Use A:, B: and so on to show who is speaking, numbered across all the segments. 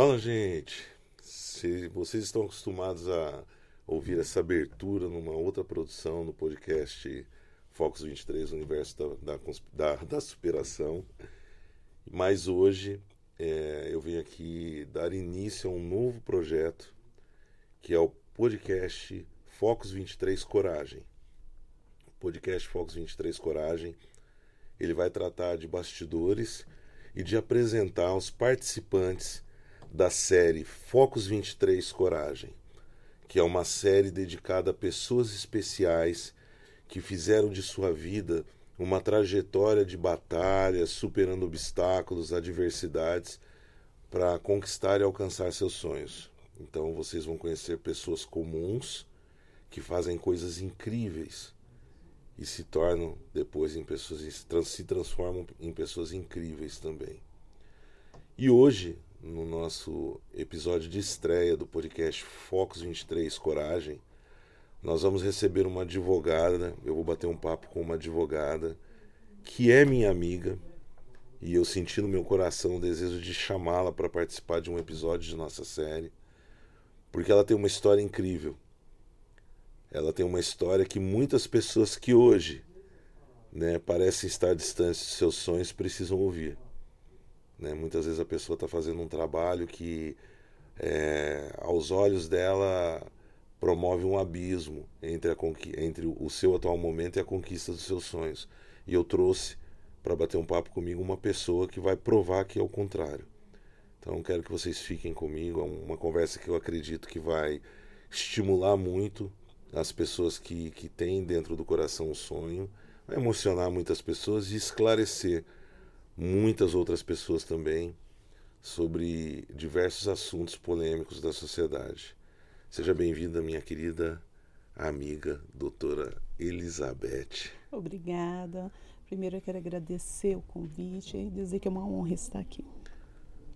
A: Fala, gente. Se vocês estão acostumados a ouvir essa abertura numa outra produção no podcast Focus 23, Universo da, da, da, da Superação, mas hoje é, eu venho aqui dar início a um novo projeto que é o podcast Focus 23 Coragem. O podcast Focus 23 Coragem ele vai tratar de bastidores e de apresentar os participantes da série Focus 23 Coragem, que é uma série dedicada a pessoas especiais que fizeram de sua vida uma trajetória de batalhas, superando obstáculos, adversidades para conquistar e alcançar seus sonhos. Então vocês vão conhecer pessoas comuns que fazem coisas incríveis e se tornam depois em pessoas se transformam em pessoas incríveis também. E hoje, no nosso episódio de estreia do podcast Focus 23 Coragem, nós vamos receber uma advogada, eu vou bater um papo com uma advogada que é minha amiga e eu senti no meu coração o desejo de chamá-la para participar de um episódio de nossa série, porque ela tem uma história incrível ela tem uma história que muitas pessoas que hoje né, parecem estar distantes de seus sonhos precisam ouvir. Né? Muitas vezes a pessoa está fazendo um trabalho que, é, aos olhos dela, promove um abismo entre, a, entre o seu atual momento e a conquista dos seus sonhos. E eu trouxe para bater um papo comigo uma pessoa que vai provar que é o contrário. Então quero que vocês fiquem comigo, é uma conversa que eu acredito que vai estimular muito as pessoas que, que têm dentro do coração um sonho, vai emocionar muitas pessoas e esclarecer muitas outras pessoas também sobre diversos assuntos polêmicos da sociedade. Seja bem-vinda, minha querida amiga, doutora Elizabeth.
B: Obrigada. Primeiro eu quero agradecer o convite e dizer que é uma honra estar aqui.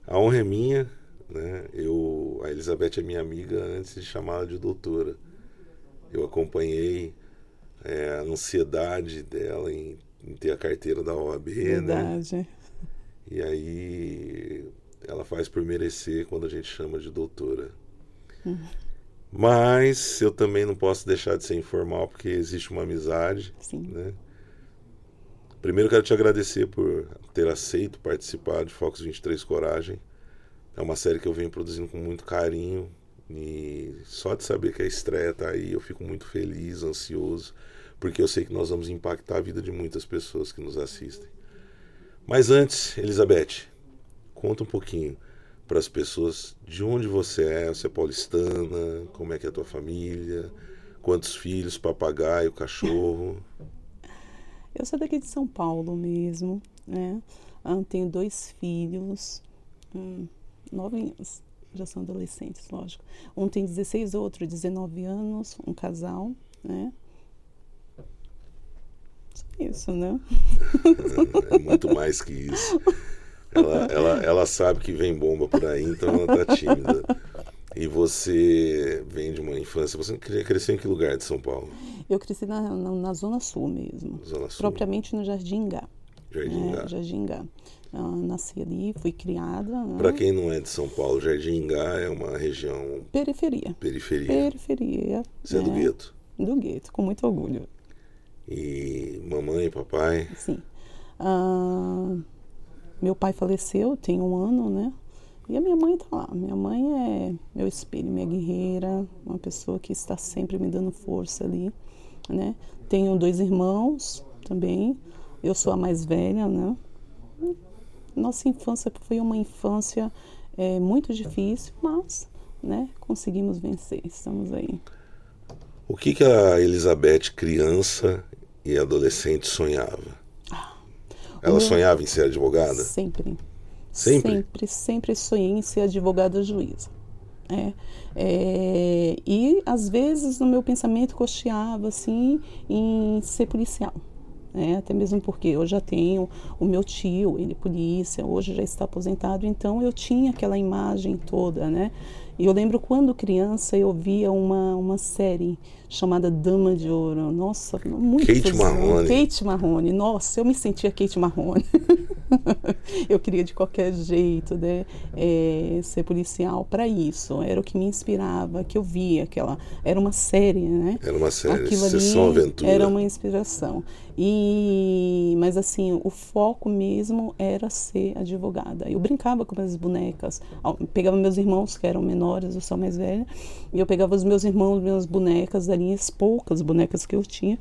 A: A honra é minha, né? Eu, a Elizabeth é minha amiga antes de chamá-la de doutora. Eu acompanhei é, a ansiedade dela em, em, ter a carteira da OAB, né?
B: Verdade.
A: né? E aí ela faz por merecer quando a gente chama de doutora. Uhum. Mas eu também não posso deixar de ser informal porque existe uma amizade.
B: Sim.
A: Né? Primeiro quero te agradecer por ter aceito participar de Focus 23 Coragem. É uma série que eu venho produzindo com muito carinho, e só de saber que a estreia está aí, eu fico muito feliz, ansioso, porque eu sei que nós vamos impactar a vida de muitas pessoas que nos assistem. Mas antes, Elizabeth, conta um pouquinho para as pessoas de onde você é, você é paulistana, como é que é a tua família, quantos filhos, papagaio, cachorro.
B: Eu sou daqui de São Paulo mesmo, né? Ah, tenho dois filhos, hum, nove, já são adolescentes, lógico. Um tem 16, outro 19 anos, um casal, né? Isso, né?
A: É, é muito mais que isso. Ela, ela, ela sabe que vem bomba por aí, então ela tá tímida. E você vem de uma infância. Você cresceu em que lugar de São Paulo?
B: Eu cresci na, na, na Zona Sul mesmo.
A: Zona Sul.
B: Propriamente no Jardim Gá.
A: Jardim Gá.
B: É, Jardim Gá. Uh, nasci ali, fui criada. Né?
A: Para quem não é de São Paulo, Jardim Ingá é uma região.
B: Periferia.
A: Periferia.
B: Periferia.
A: Você é, é do gueto?
B: Do gueto, com muito orgulho.
A: E mamãe, papai?
B: Sim. Uh, meu pai faleceu, tem um ano, né? E a minha mãe tá lá. Minha mãe é meu espelho, minha guerreira, uma pessoa que está sempre me dando força ali, né? Tenho dois irmãos também. Eu sou a mais velha, né? nossa infância foi uma infância é, muito difícil, mas né, conseguimos vencer, estamos aí.
A: O que, que a Elizabeth, criança e adolescente, sonhava? Ah, Ela sonhava em ser advogada?
B: Sempre.
A: Sempre?
B: Sempre, sempre sonhei em ser advogada juíza. É, é, e às vezes no meu pensamento cocheava assim em ser policial né? até mesmo porque eu já tenho o meu tio, ele é polícia, hoje já está aposentado, então eu tinha aquela imagem toda, né? E eu lembro quando criança eu via uma, uma série chamada Dama de Ouro. Nossa, muito
A: Kate Marrone.
B: Kate Marrone. Nossa, eu me sentia Kate Marrone. eu queria de qualquer jeito né, é, ser policial para isso. Era o que me inspirava, que eu via aquela. Era uma série, né?
A: Era uma série,
B: Aquilo
A: Sessão
B: ali
A: Aventura.
B: Era uma inspiração. E, mas assim, o foco mesmo era ser advogada. Eu brincava com as bonecas. Pegava meus irmãos, que eram menores, eu sou mais velha, e eu pegava os meus irmãos, minhas bonecas ali, as poucas bonecas que eu tinha,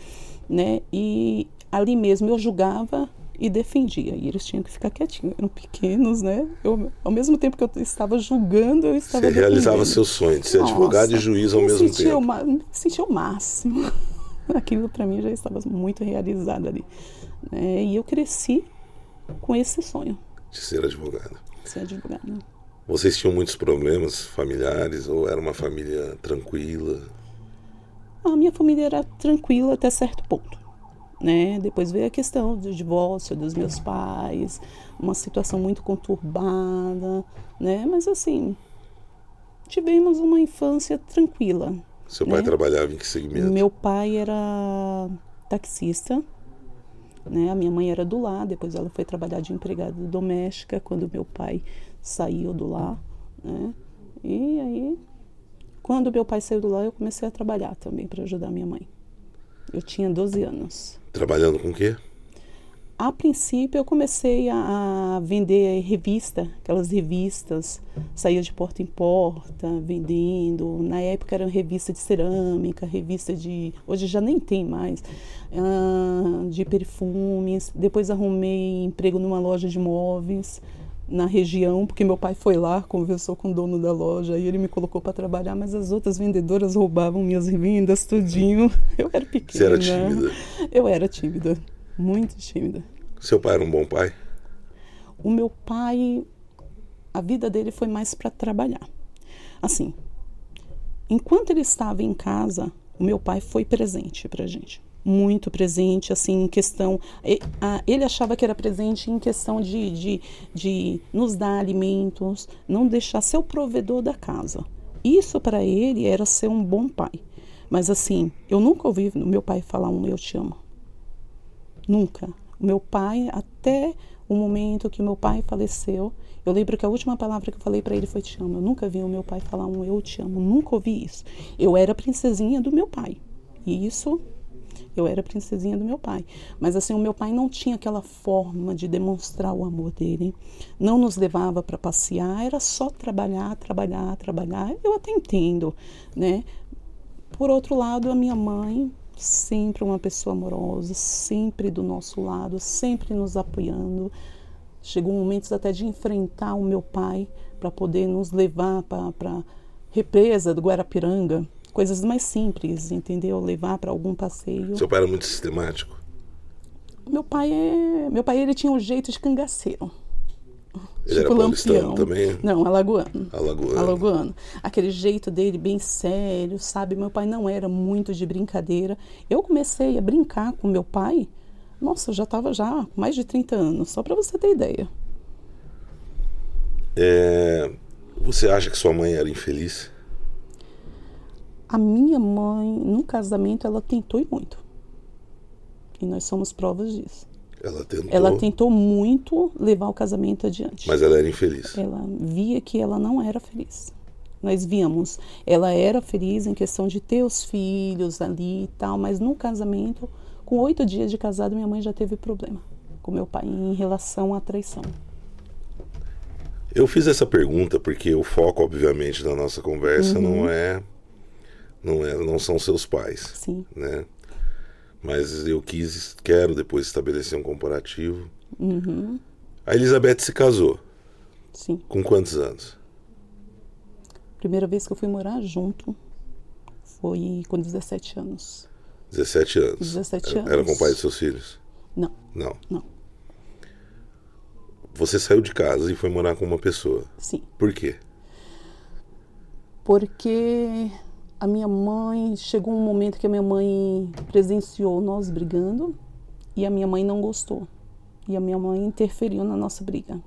B: né? E ali mesmo eu julgava e defendia. E eles tinham que ficar quietinhos, eram pequenos, né? Eu, ao mesmo tempo que eu estava julgando, eu estava
A: Você
B: defendendo.
A: realizava seu sonho de ser
B: Nossa,
A: advogado e juiz ao
B: me
A: mesmo tempo.
B: Ma- me sentia o máximo. Aquilo para mim já estava muito realizado ali. né? E eu cresci com esse sonho,
A: De ser advogado.
B: ser advogada.
A: Vocês tinham muitos problemas familiares ou era uma família tranquila?
B: A minha família era tranquila até certo ponto. Né? Depois veio a questão do divórcio dos meus pais, uma situação muito conturbada, né? Mas assim, tivemos uma infância tranquila.
A: Seu pai
B: Né?
A: trabalhava em que segmento?
B: Meu pai era taxista, né? A minha mãe era do lar, depois ela foi trabalhar de empregada doméstica quando meu pai saiu do lar, né? E aí, quando meu pai saiu do lar, eu comecei a trabalhar também para ajudar minha mãe. Eu tinha 12 anos.
A: Trabalhando com o quê?
B: A princípio, eu comecei a, a vender revista, aquelas revistas, saía de porta em porta, vendendo. Na época era revista de cerâmica, revista de. Hoje já nem tem mais. ah, de perfumes. Depois arrumei emprego numa loja de móveis na região, porque meu pai foi lá, conversou com o dono da loja e ele me colocou para trabalhar, mas as outras vendedoras roubavam minhas vendas, tudinho. Eu era pequena.
A: Você era tímida?
B: Eu era tímida, muito tímida.
A: Seu pai era um bom pai?
B: O meu pai, a vida dele foi mais para trabalhar. Assim, enquanto ele estava em casa, o meu pai foi presente para gente. Muito presente, assim, em questão. Ele achava que era presente em questão de, de, de nos dar alimentos, não deixar ser o provedor da casa. Isso para ele era ser um bom pai. Mas assim, eu nunca ouvi meu pai falar um eu te amo. Nunca. Meu pai, até o momento que meu pai faleceu, eu lembro que a última palavra que eu falei para ele foi te amo. Eu nunca vi o meu pai falar um eu te amo, nunca ouvi isso. Eu era princesinha do meu pai. E isso eu era princesinha do meu pai. Mas assim, o meu pai não tinha aquela forma de demonstrar o amor dele. Não nos levava para passear, era só trabalhar, trabalhar, trabalhar. Eu até entendo, né? Por outro lado, a minha mãe, sempre uma pessoa amorosa, sempre do nosso lado, sempre nos apoiando. Chegou momentos até de enfrentar o meu pai para poder nos levar para a represa do Guarapiranga, coisas mais simples, entendeu? Levar para algum passeio.
A: Seu pai era muito sistemático?
B: Meu pai é, meu pai ele tinha um jeito de cangaceiro.
A: Ele era paulistano
B: lampião.
A: também?
B: Não, alagoano.
A: Alagoano.
B: Alagoano. Aquele jeito dele bem sério, sabe? Meu pai não era muito de brincadeira. Eu comecei a brincar com meu pai, nossa, eu já estava já mais de 30 anos, só para você ter ideia.
A: É, Você acha que sua mãe era infeliz?
B: A minha mãe, no casamento, ela tentou e muito. E nós somos provas disso.
A: Ela tentou,
B: Ela tentou muito levar o casamento adiante.
A: mas ela era infeliz.
B: ela via que ela não era feliz. Nós víamos, ela era feliz em questão de ter os filhos ali e tal, mas no casamento, com oito dias de casado, minha mãe já teve problema com meu pai em relação à traição.
A: Eu fiz essa pergunta porque o foco, obviamente, da nossa conversa
B: Uhum.
A: não é, não é, não são seus pais,
B: Sim.
A: né? Mas eu quis, quero depois estabelecer um comparativo.
B: Uhum.
A: A Elizabeth se casou
B: Sim.
A: com quantos anos?
B: Primeira vez que eu fui morar junto foi com 17 anos.
A: 17 anos.
B: 17
A: Era- Era
B: anos.
A: com o pai dos seus filhos?
B: Não,
A: Não.
B: não.
A: Você saiu de casa e foi morar com uma pessoa.
B: Sim.
A: Por quê?
B: Porque a minha mãe, chegou um momento que a minha mãe presenciou nós brigando e a minha mãe não gostou. E a minha mãe interferiu na nossa briga.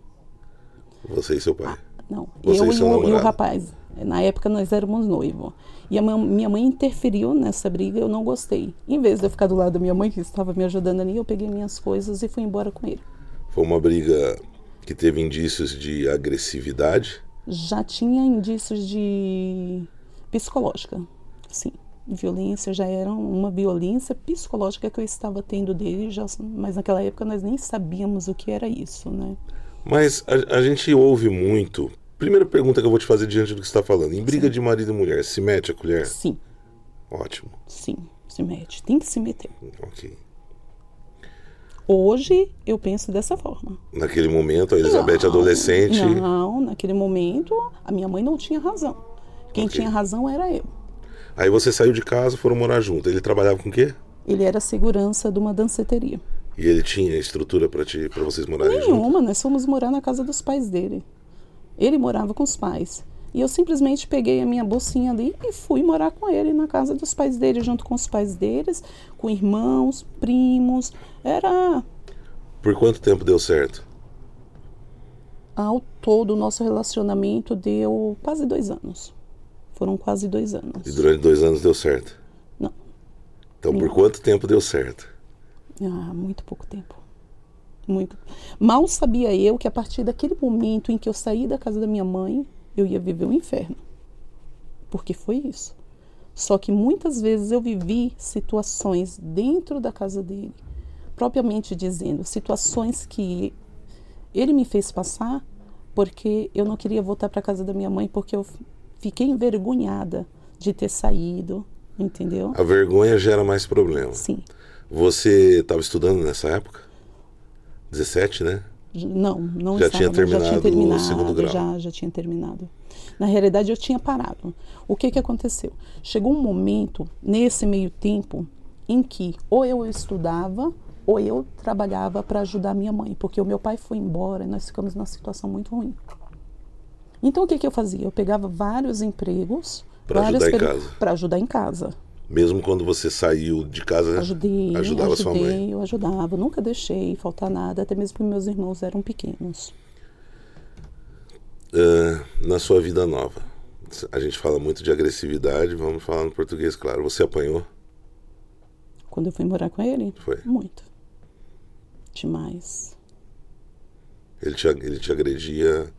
A: Você e seu pai.
B: Não,
A: Você
B: eu
A: e
B: o, e o rapaz. Na época nós éramos noivos. E a minha, minha mãe interferiu nessa briga, eu não gostei. Em vez de eu ficar do lado da minha mãe, que estava me ajudando ali, eu peguei minhas coisas e fui embora com ele.
A: Foi uma briga que teve indícios de agressividade?
B: Já tinha indícios de psicológica, sim. Violência já era uma violência psicológica que eu estava tendo dele, já, mas naquela época nós nem sabíamos o que era isso, né?
A: Mas a, a gente ouve muito. Primeira pergunta que eu vou te fazer diante do que você está falando. Em briga sim. de marido e mulher, se mete a colher?
B: Sim.
A: Ótimo.
B: Sim, se mete. Tem que se meter.
A: Ok.
B: Hoje eu penso dessa forma.
A: Naquele momento, a Elizabeth não, adolescente.
B: Não, naquele momento a minha mãe não tinha razão. Quem okay. tinha razão era eu.
A: Aí você saiu de casa, foram morar junto. Ele trabalhava com o quê?
B: Ele era segurança de uma danceteria.
A: E ele tinha estrutura para ti, para vocês morarem
B: Nenhuma,
A: junto?
B: nós fomos morar na casa dos pais dele. Ele morava com os pais. E eu simplesmente peguei a minha bolsinha ali e fui morar com ele na casa dos pais dele, junto com os pais deles, com irmãos, primos. Era.
A: Por quanto tempo deu certo?
B: Ao todo, o nosso relacionamento deu quase dois anos. Foram quase dois anos.
A: E durante dois anos deu certo?
B: Não.
A: Então, por Não. quanto tempo deu certo?
B: Ah, muito pouco tempo. Muito. Mal sabia eu que a partir daquele momento em que eu saí da casa da minha mãe, eu ia viver o um inferno. Porque foi isso. Só que muitas vezes eu vivi situações dentro da casa dele, propriamente dizendo, situações que ele me fez passar porque eu não queria voltar para a casa da minha mãe porque eu fiquei envergonhada de ter saído, entendeu?
A: A vergonha gera mais problema.
B: Sim.
A: Você estava estudando nessa época? 17, né?
B: Não, não
A: já
B: estava,
A: tinha terminado,
B: já tinha terminado
A: o segundo grau.
B: Já, já tinha terminado. Na realidade, eu tinha parado. O que que aconteceu? Chegou um momento nesse meio tempo em que ou eu estudava ou eu trabalhava para ajudar minha mãe, porque o meu pai foi embora e nós ficamos numa situação muito ruim. Então o que que eu fazia? Eu pegava vários empregos
A: para ajudar em casa.
B: Para ajudar em casa.
A: Mesmo quando você saiu de casa,
B: ajudei,
A: ajudava
B: ajudei,
A: sua mãe?
B: Eu ajudava, nunca deixei faltar nada, até mesmo porque meus irmãos eram pequenos.
A: Uh, na sua vida nova, a gente fala muito de agressividade, vamos falar no português, claro. Você apanhou?
B: Quando eu fui morar com ele?
A: Foi.
B: Muito. Demais.
A: Ele te, ele te agredia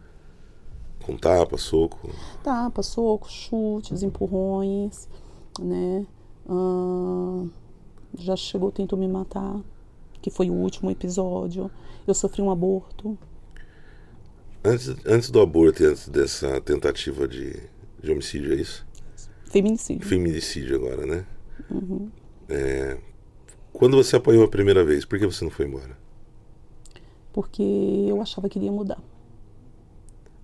A: com tapa, soco?
B: Tapa, soco, chutes, empurrões, né? Uh, já chegou, tentou me matar, que foi o último episódio. Eu sofri um aborto.
A: Antes, antes do aborto e antes dessa tentativa de, de homicídio, é isso?
B: Feminicídio.
A: Feminicídio agora, né?
B: Uhum.
A: É, quando você apanhou a primeira vez, por que você não foi embora?
B: Porque eu achava que iria mudar.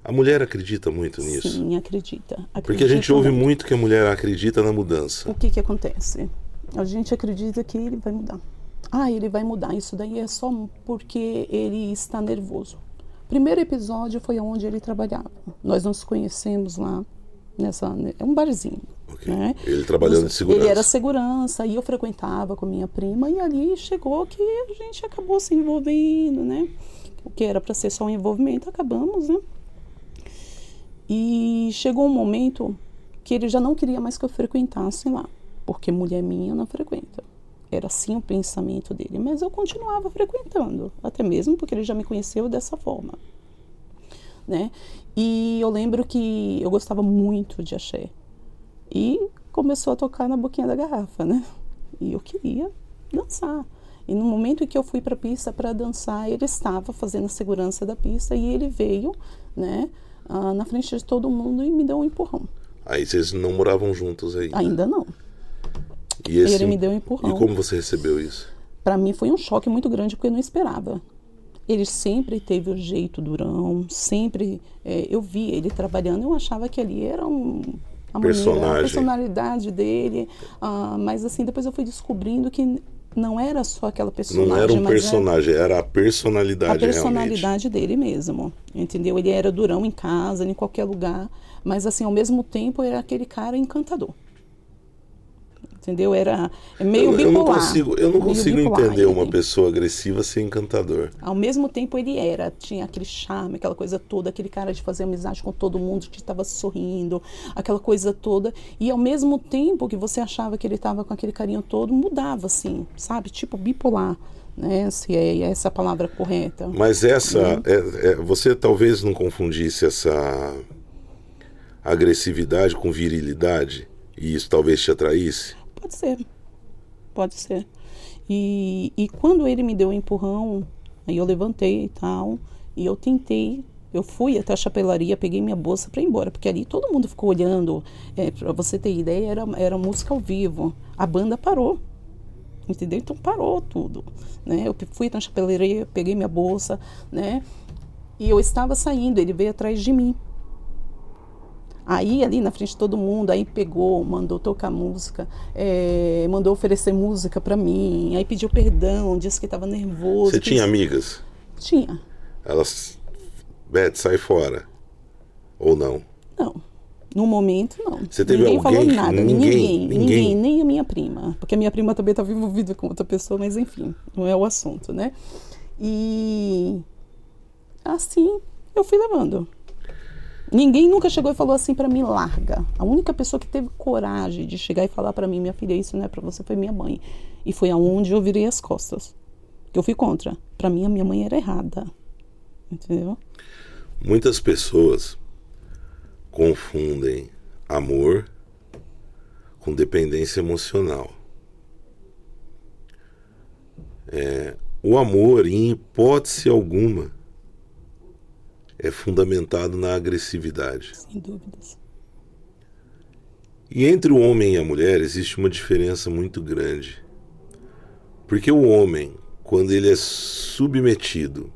A: A mulher acredita muito nisso?
B: Sim, acredita. acredita
A: Porque a gente ouve muito que a mulher acredita na mudança.
B: O que que acontece? A gente acredita que ele vai mudar. Ah, ele vai mudar. Isso daí é só porque ele está nervoso. Primeiro episódio foi onde ele trabalhava. Nós nos conhecemos lá nessa é um barzinho.
A: Okay.
B: Né?
A: Ele trabalhando de segurança.
B: Ele era segurança e eu frequentava com minha prima e ali chegou que a gente acabou se envolvendo, né? O que era para ser só um envolvimento, acabamos, né? E chegou um momento que ele já não queria mais que eu frequentasse lá, porque mulher minha não frequenta. Era assim o pensamento dele, mas eu continuava frequentando, até mesmo porque ele já me conheceu dessa forma, né? E eu lembro que eu gostava muito de axé. E começou a tocar na boquinha da garrafa, né? E eu queria dançar. E no momento em que eu fui para a pista para dançar, ele estava fazendo a segurança da pista e ele veio, né? Ah, na frente de todo mundo e me deu um empurrão.
A: Aí vocês não moravam juntos aí?
B: Ainda não.
A: E esse,
B: ele me deu um empurrão.
A: E como você recebeu isso?
B: Para mim foi um choque muito grande porque eu não esperava. Ele sempre teve o jeito durão, sempre é, eu via ele trabalhando, eu achava que ali era um a, maneira, a personalidade dele, ah, mas assim depois eu fui descobrindo que não era só aquela personagem.
A: Não era um personagem, era, era, a personalidade
B: A personalidade
A: realmente.
B: dele mesmo, entendeu? Ele era durão em casa, em qualquer lugar, mas assim, ao mesmo tempo era aquele cara encantador. Entendeu? Era é meio
A: eu,
B: bipolar.
A: Eu não consigo, eu não consigo
B: bipolar,
A: entender uma pessoa agressiva ser encantador.
B: Ao mesmo tempo ele era, tinha aquele charme, aquela coisa toda, aquele cara de fazer amizade com todo mundo, que estava sorrindo, aquela coisa toda. E ao mesmo tempo que você achava que ele estava com aquele carinho todo, mudava assim, sabe? Tipo bipolar, né? Se é essa a palavra correta.
A: Mas essa,
B: Uhum.
A: é- é- você talvez não confundisse essa agressividade com virilidade e isso talvez te atraísse.
B: Pode ser. Pode ser. E, e quando ele me deu o empurrão, aí eu levantei e tal, e eu tentei. Eu fui até a chapelaria, peguei minha bolsa para ir embora, porque ali todo mundo ficou olhando. É, para você ter ideia, era, era música ao vivo. A banda parou. Entendeu? Então parou tudo. Né? Eu fui na chapelaria, peguei minha bolsa, né? E eu estava saindo, ele veio atrás de mim. Aí, ali na frente de todo mundo, aí pegou, mandou tocar música, eh, mandou oferecer música pra mim, aí pediu perdão, disse que estava nervoso.
A: Você tinha amigas?
B: Tinha.
A: Elas. Beth, sai fora. Ou não?
B: Não. No momento, não.
A: Você teve
B: ninguém
A: alguém
B: falou nada.
A: ninguém-
B: Ninguém,
A: ninguém?
B: ninguém, nem a minha prima. Porque a minha prima também estava envolvida com outra pessoa, mas enfim, não é o assunto, né? E assim eu fui levando. Ninguém nunca chegou e falou assim pra mim, larga. A única pessoa que teve coragem de chegar e falar pra mim, minha filha, isso não é pra você, foi minha mãe. E foi aonde eu virei as costas. Que eu fui contra. Pra mim, a minha mãe era errada. Entendeu?
A: Muitas pessoas confundem amor com dependência emocional. É, o amor, em hipótese alguma, é fundamentado na agressividade.
B: Sem dúvidas.
A: E entre o homem e a mulher existe uma diferença muito grande. Porque o homem, quando ele é submetido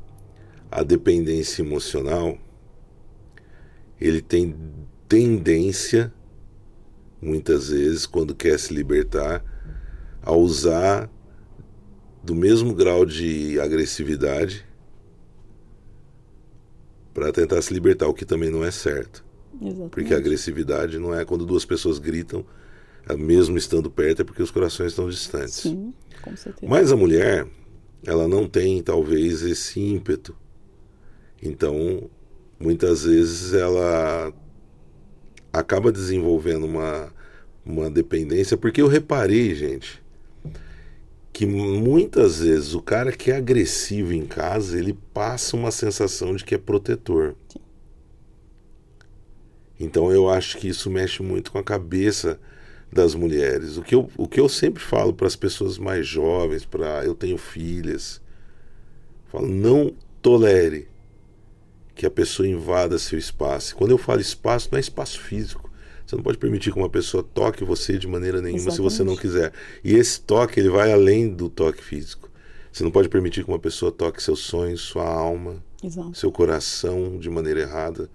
A: à dependência emocional, ele tem tendência, muitas vezes, quando quer se libertar, a usar do mesmo grau de agressividade para tentar se libertar, o que também não é certo.
B: Exatamente.
A: Porque a agressividade não é quando duas pessoas gritam, é mesmo estando perto, é porque os corações estão distantes.
B: Sim, com certeza.
A: Mas a mulher, ela não tem talvez esse ímpeto. Então, muitas vezes ela acaba desenvolvendo uma, uma dependência, porque eu reparei, gente, que muitas vezes o cara que é agressivo em casa, ele passa uma sensação de que é protetor.
B: Sim.
A: Então eu acho que isso mexe muito com a cabeça das mulheres. O que eu, o que eu sempre falo para as pessoas mais jovens, para eu tenho filhas, falo, não tolere que a pessoa invada seu espaço. Quando eu falo espaço, não é espaço físico. Você não pode permitir que uma pessoa toque você de maneira nenhuma se você não
B: Exatamente.
A: quiser. E esse toque, ele vai além do toque físico. Você não pode permitir que uma pessoa toque seus sonhos, sua alma,
B: Exato.
A: seu coração de maneira errada,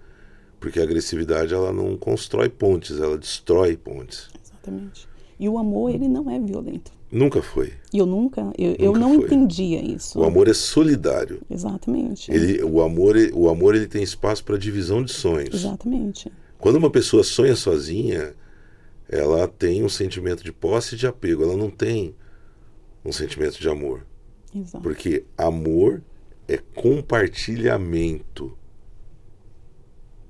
A: porque a agressividade ela não constrói pontes, ela destrói pontes.
B: Exatamente. E o amor, ele não é violento.
A: Nunca foi.
B: E eu nunca, eu, eu
A: Nunca
B: não
A: foi.
B: entendia isso.
A: O amor é solidário.
B: Exatamente.
A: Ele, o amor, o amor ele tem espaço para divisão de sonhos.
B: Exatamente.
A: Quando uma pessoa sonha sozinha, ela tem um sentimento de posse e de apego. Ela não tem um sentimento de amor,
B: Exato.
A: porque amor é compartilhamento.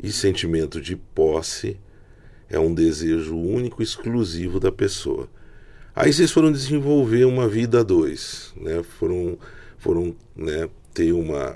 A: E sentimento de posse é um desejo único e exclusivo da pessoa. Aí vocês foram desenvolver uma vida a dois, né? Foram, foram né, ter uma.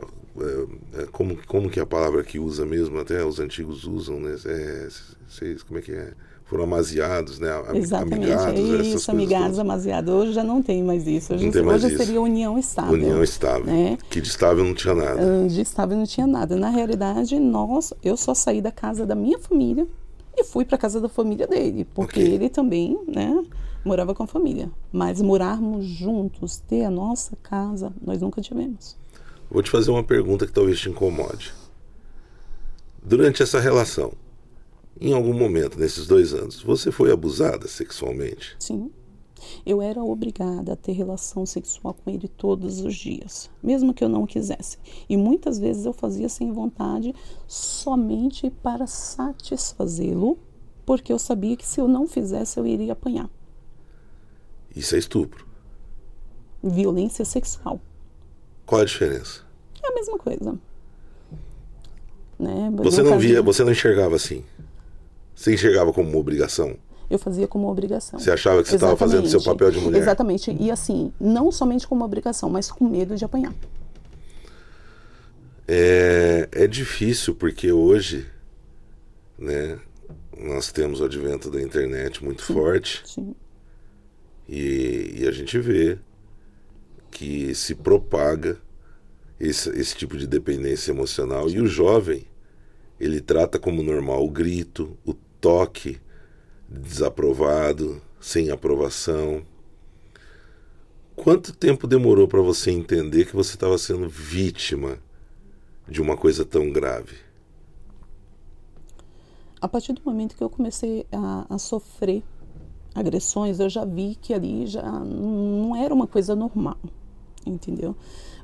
A: É, como, como que é a palavra que usa mesmo? Até os antigos usam, né? É, vocês, como é que é? Foram amaziados, né? Am-
B: Exatamente.
A: Amigados,
B: é isso, amigados,
A: todas.
B: amaziado. Hoje já não tem mais isso. Hoje,
A: Não tem mais
B: hoje
A: isso.
B: seria união estável.
A: União estável.
B: né?
A: Que de estável não tinha nada.
B: Ah, De estável não tinha nada. Na realidade, nós, eu só saí da casa da minha família e fui para casa da família dele, porque
A: Ok.
B: ele também, né, morava com a família. Mas morarmos juntos, ter a nossa casa, nós nunca tivemos.
A: Vou te fazer uma pergunta que talvez te incomode. Durante essa relação, em algum momento nesses dois anos, você foi abusada sexualmente?
B: Sim. Eu era obrigada a ter relação sexual com ele todos os dias, mesmo que eu não quisesse. E muitas vezes eu fazia sem vontade, somente para satisfazê-lo, porque eu sabia que se eu não fizesse eu iria apanhar.
A: Isso é estupro.
B: Violência sexual.
A: Qual a diferença?
B: É a mesma coisa. Né?
A: Você não
B: caso-
A: via, você não enxergava assim. Você enxergava como uma obrigação.
B: Eu fazia como obrigação.
A: Você achava que você estava fazendo seu papel de mulher.
B: Exatamente. E assim, não somente como obrigação, mas com medo de apanhar.
A: É, é difícil porque hoje, né, nós temos o advento da internet muito forte
B: Sim.
A: e, e a gente vê que se propaga esse, esse tipo de dependência emocional e o jovem ele trata como normal o grito, o toque desaprovado, sem aprovação. Quanto tempo demorou para você entender que você estava sendo vítima de uma coisa tão grave?
B: A partir do momento que eu comecei a, a sofrer agressões, eu já vi que ali já não era uma coisa normal, entendeu?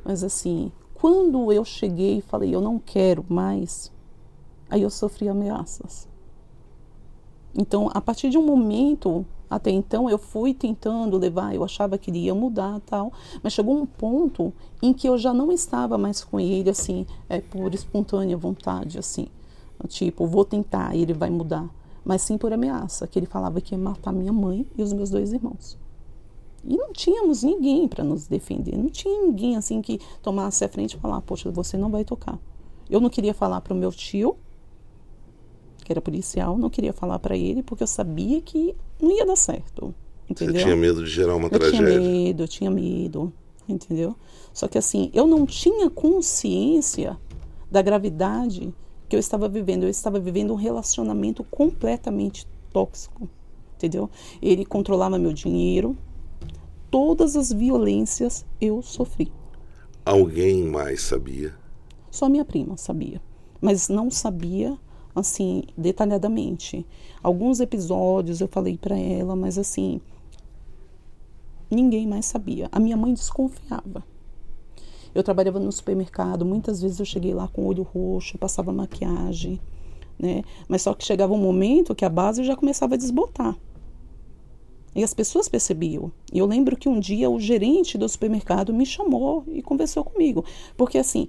B: Mas assim, quando eu cheguei e falei, eu não quero mais, aí eu sofri ameaças. Então, a partir de um momento, até então, eu fui tentando levar, eu achava que ele ia mudar tal, mas chegou um ponto em que eu já não estava mais com ele, assim, é, por espontânea vontade, assim. Tipo, vou tentar, ele vai mudar. Mas sim por ameaça, que ele falava que ia matar minha mãe e os meus dois irmãos. E não tínhamos ninguém para nos defender. Não tinha ninguém assim que tomasse a frente e falar, poxa, você não vai tocar. Eu não queria falar para o meu tio, que era policial, não queria falar para ele, porque eu sabia que não ia dar certo. Entendeu?
A: Você tinha medo de gerar uma
B: Eu tinha
A: tragédia.
B: medo, eu tinha medo, entendeu? Só que assim, eu não tinha consciência da gravidade que eu estava vivendo. Eu estava vivendo um relacionamento completamente tóxico, entendeu? Ele controlava meu dinheiro, todas as violências eu sofri.
A: Alguém mais sabia?
B: Só minha prima sabia, mas não sabia assim detalhadamente. Alguns episódios eu falei para ela, mas assim ninguém mais sabia. A minha mãe desconfiava. Eu trabalhava no supermercado, muitas vezes eu cheguei lá com o olho roxo, passava maquiagem, né? Mas só que chegava um momento que a base já começava a desbotar. E as pessoas percebiam. E eu lembro que um dia o gerente do supermercado me chamou e conversou comigo, porque assim,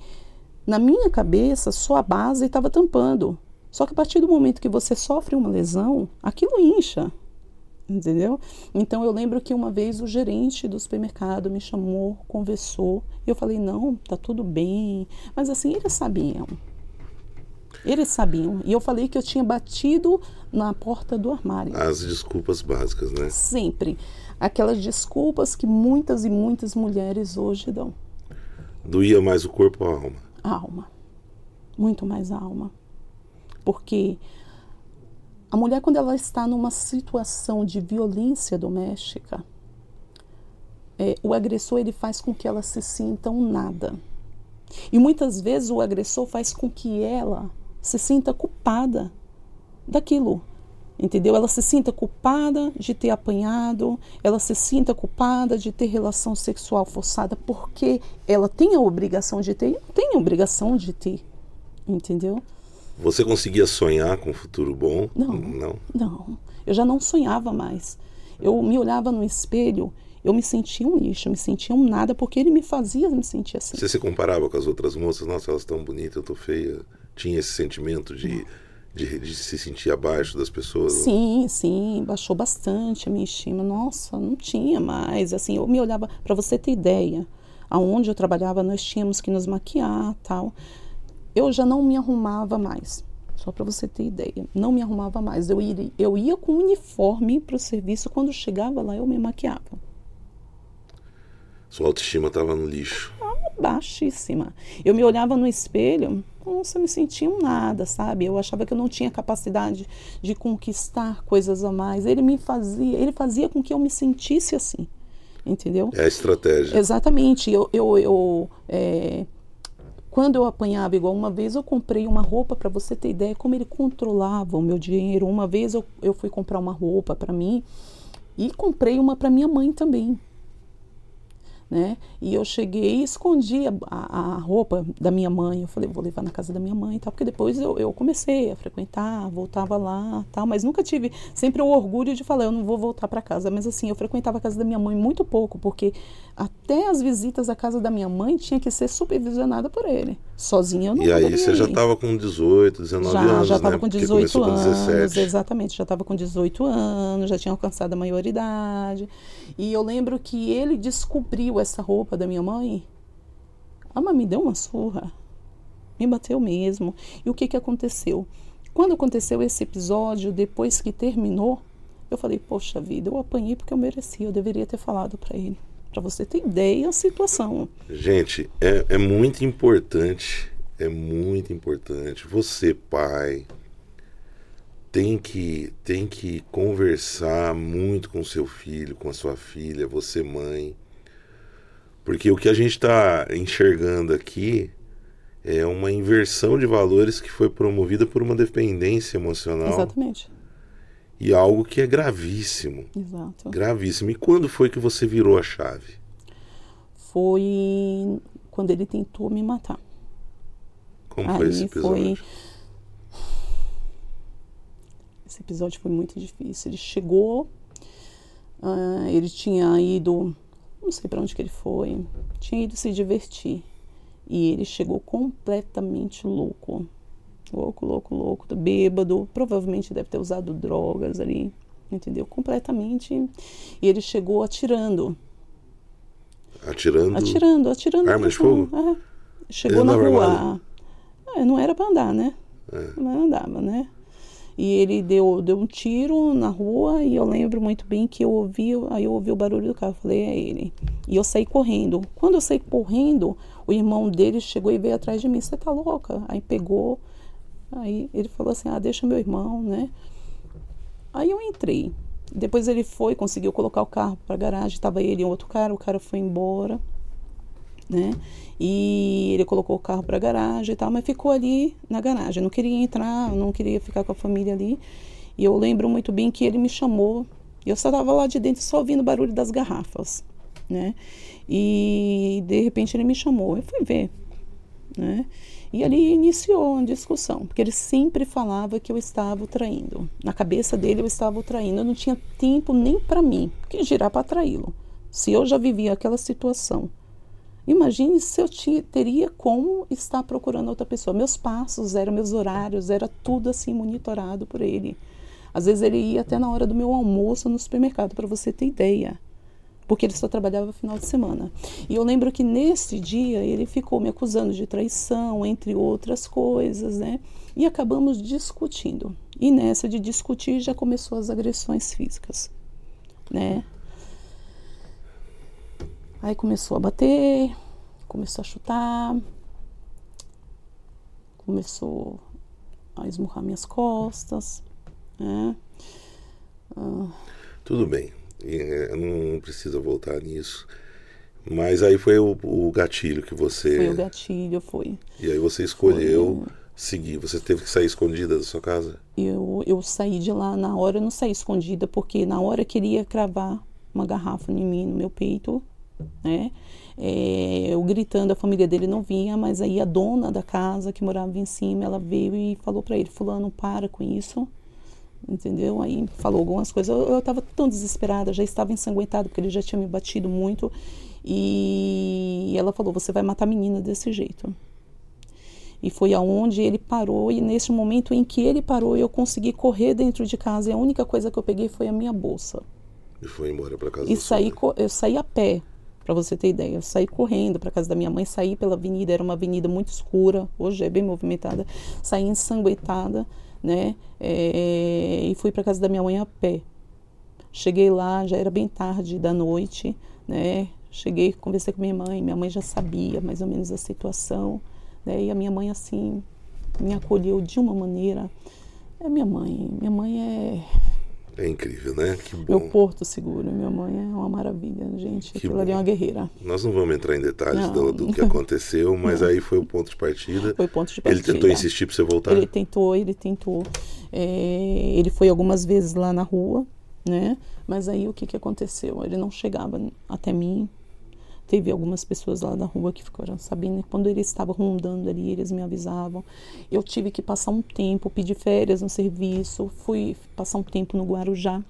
B: na minha cabeça, só a base estava tampando. Só que a partir do momento que você sofre uma lesão, aquilo incha. Entendeu? Então eu lembro que uma vez o gerente do supermercado me chamou, conversou, e eu falei: "Não, tá tudo bem". Mas assim, eles sabiam. Eles sabiam. E eu falei que eu tinha batido na porta do armário.
A: As desculpas básicas, né?
B: Sempre. Aquelas desculpas que muitas e muitas mulheres hoje dão.
A: Doía mais o corpo ou a alma?
B: A alma. Muito mais a alma. Porque a mulher, quando ela está numa situação de violência doméstica, é, o agressor ele faz com que ela se sinta um nada. E muitas vezes o agressor faz com que ela se sinta culpada daquilo. Entendeu? Ela se sinta culpada de ter apanhado, ela se sinta culpada de ter relação sexual forçada, porque ela tem a obrigação de ter e não tem a obrigação de ter. Entendeu?
A: Você conseguia sonhar com um futuro bom?
B: Não.
A: Não.
B: Não, eu já não sonhava mais. Eu me olhava no espelho, eu me sentia um lixo, eu me sentia um nada, porque ele me fazia me sentir assim.
A: Você se comparava com as outras moças? Nossa, elas estão bonitas, eu tô feia. Tinha esse sentimento de, de, de se sentir abaixo das pessoas?
B: Sim, sim, baixou bastante a minha estima. Nossa, não tinha mais. Assim, eu me olhava, para você ter ideia, aonde eu trabalhava, nós tínhamos que nos maquiar, tal. Eu já não me arrumava mais. Só para você ter ideia, não me arrumava mais. Eu ia, eu ia com uniforme para o serviço. Quando chegava lá, eu me maquiava.
A: Sua autoestima estava no lixo.
B: baixíssima. Eu me olhava no espelho, nossa, eu me sentia um nada, sabe? Eu achava que eu não tinha capacidade de conquistar coisas a mais. Ele me fazia, ele fazia com que eu me sentisse assim, entendeu?
A: É a estratégia.
B: Exatamente. Eu, eu, eu é, quando eu apanhava, igual uma vez eu comprei uma roupa, para você ter ideia como ele controlava o meu dinheiro. Uma vez eu, eu fui comprar uma roupa para mim e comprei uma para minha mãe também. Né? E eu cheguei e escondi a, a, roupa da minha mãe. Eu falei, vou levar na casa da minha mãe, tal, porque depois eu, eu comecei a frequentar, voltava lá, tal, mas nunca tive sempre o orgulho de falar, eu não vou voltar para casa. Mas assim, eu frequentava a casa da minha mãe muito pouco, porque até as visitas à casa da minha mãe tinha que ser supervisionada por ele. Sozinha eu não
A: E aí você ir. já estava com 18, 19
B: já,
A: anos,
B: Já estava
A: né?
B: com 18 anos, com exatamente, já estava com 18 anos, já tinha alcançado a maioridade. E eu lembro que ele descobriu essa roupa da minha mãe. A mãe me deu uma surra. Me bateu mesmo. E o que, que aconteceu? Quando aconteceu esse episódio, depois que terminou, eu falei: Poxa vida, eu apanhei porque eu merecia, eu deveria ter falado para ele. Para você ter ideia da situação.
A: Gente, é, é muito importante, é muito importante. Você, pai, tem que, tem que conversar muito com seu filho, com a sua filha, você mãe. Porque o que a gente está enxergando aqui é uma inversão de valores que foi promovida por uma dependência emocional.
B: Exatamente.
A: E algo que é gravíssimo.
B: Exato.
A: Gravíssimo. E quando foi que você virou a chave?
B: Foi quando ele tentou me matar.
A: Como Aí foi esse episódio? Foi
B: esse episódio foi muito difícil. Ele chegou, uh, ele tinha ido, não sei para onde que ele foi, tinha ido se divertir. E ele chegou completamente louco. Louco, louco, louco, bêbado. Provavelmente deve ter usado drogas ali, entendeu? Completamente. E ele chegou atirando.
A: Atirando?
B: Atirando, atirando.
A: Arma de fogo?
B: É. Chegou ele na rua. É, não era para andar, né? É. Não andava, né? E ele deu, deu um tiro na rua e eu lembro muito bem que eu ouvi, aí eu ouvi o barulho do carro, falei, é ele. E eu saí correndo. Quando eu saí correndo, o irmão dele chegou e veio atrás de mim, você tá louca? Aí pegou, aí ele falou assim, ah, deixa meu irmão, né? Aí eu entrei. Depois ele foi, conseguiu colocar o carro para garagem, tava ele e outro cara, o cara foi embora né? E ele colocou o carro para garagem e tal, mas ficou ali na garagem. Não queria entrar, não queria ficar com a família ali. E eu lembro muito bem que ele me chamou. Eu só estava lá de dentro só ouvindo o barulho das garrafas, né? E de repente ele me chamou. Eu fui ver, né? E ali iniciou uma discussão, porque ele sempre falava que eu estava o traindo. Na cabeça dele eu estava o traindo. Eu não tinha tempo nem para mim, que girar para traí-lo. Se eu já vivia aquela situação Imagine se eu tinha, teria como estar procurando outra pessoa. Meus passos, eram meus horários, era tudo assim monitorado por ele. Às vezes ele ia até na hora do meu almoço no supermercado, para você ter ideia. Porque ele só trabalhava final de semana. E eu lembro que nesse dia ele ficou me acusando de traição, entre outras coisas, né? E acabamos discutindo. E nessa de discutir já começou as agressões físicas, né? Aí começou a bater, começou a chutar, começou a esmurrar minhas costas, né?
A: Ah. Tudo bem, é, não precisa voltar nisso. Mas aí foi o, o, gatilho que você.
B: Foi o gatilho, foi.
A: E aí você escolheu foi. seguir. Você teve que sair escondida da sua casa?
B: Eu, eu saí de lá na hora, eu não saí escondida, porque na hora queria cravar uma garrafa em mim, no meu peito né? É, eu gritando, a família dele não vinha, mas aí a dona da casa que morava em cima, ela veio e falou para ele, fulano, para com isso, entendeu? Aí falou algumas coisas, eu estava tão desesperada, já estava ensanguentada, porque ele já tinha me batido muito, e ela falou, você vai matar a menina desse jeito. E foi aonde ele parou, e nesse momento em que ele parou, eu consegui correr dentro de casa, e a única coisa que eu peguei foi a minha bolsa.
A: E foi embora para casa.
B: E saí, eu saí a pé, para você ter ideia. Eu saí correndo para casa da minha mãe, saí pela avenida, era uma avenida muito escura, hoje é bem movimentada, saí ensanguentada, né? É, e fui para casa da minha mãe a pé. Cheguei lá, já era bem tarde da noite, né? Cheguei, conversei com minha mãe, minha mãe já sabia mais ou menos a situação, né? E a minha mãe assim me acolheu de uma maneira. É minha mãe, minha mãe é
A: é incrível, né? Que bom.
B: Meu porto seguro. Minha mãe é uma maravilha, gente. Que Aquilo bom. ali é uma guerreira.
A: Nós não vamos entrar em detalhes do, do, que aconteceu, mas não. aí foi o ponto de partida.
B: Foi o ponto de partida.
A: Ele tentou insistir para você voltar?
B: Ele tentou, ele tentou. É, ele foi algumas vezes lá na rua, né? Mas aí o que, que aconteceu? Ele não chegava até mim, Teve algumas pessoas lá da rua que ficaram sabendo. Quando ele estava rondando ali, eles me avisavam. Eu tive que passar um tempo, pedir férias no serviço, fui passar um tempo no Guarujá.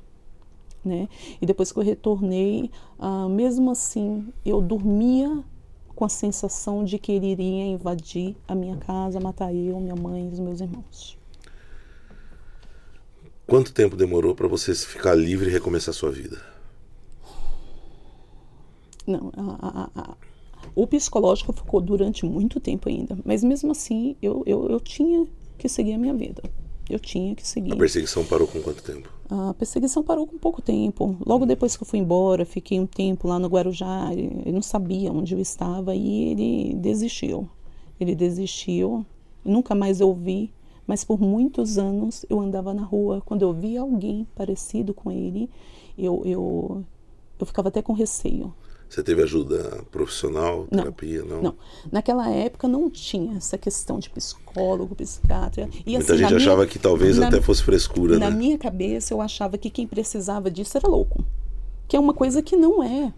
B: Né? E depois que eu retornei, ah, mesmo assim, eu dormia com a sensação de que ele iria invadir a minha casa, matar eu, minha mãe e os meus irmãos.
A: Quanto tempo demorou para você ficar livre e recomeçar sua vida?
B: Não, a, a, a, o psicológico ficou durante muito tempo ainda, mas mesmo assim eu, eu, eu tinha que seguir a minha vida. Eu tinha que seguir.
A: A perseguição parou com quanto tempo?
B: A perseguição parou com pouco tempo. Logo depois que eu fui embora, fiquei um tempo lá no Guarujá, ele não sabia onde eu estava e ele desistiu. Ele desistiu, nunca mais eu vi, mas por muitos anos eu andava na rua. Quando eu via alguém parecido com ele, eu, eu, eu ficava até com receio.
A: Você teve ajuda profissional, terapia? Não,
B: não. não. Naquela época não tinha essa questão de psicólogo, psiquiatra.
A: E, Muita assim, gente achava minha, que talvez na, até fosse frescura,
B: na
A: né?
B: Minha cabeça eu achava que quem precisava disso era louco. Que é uma coisa que não é.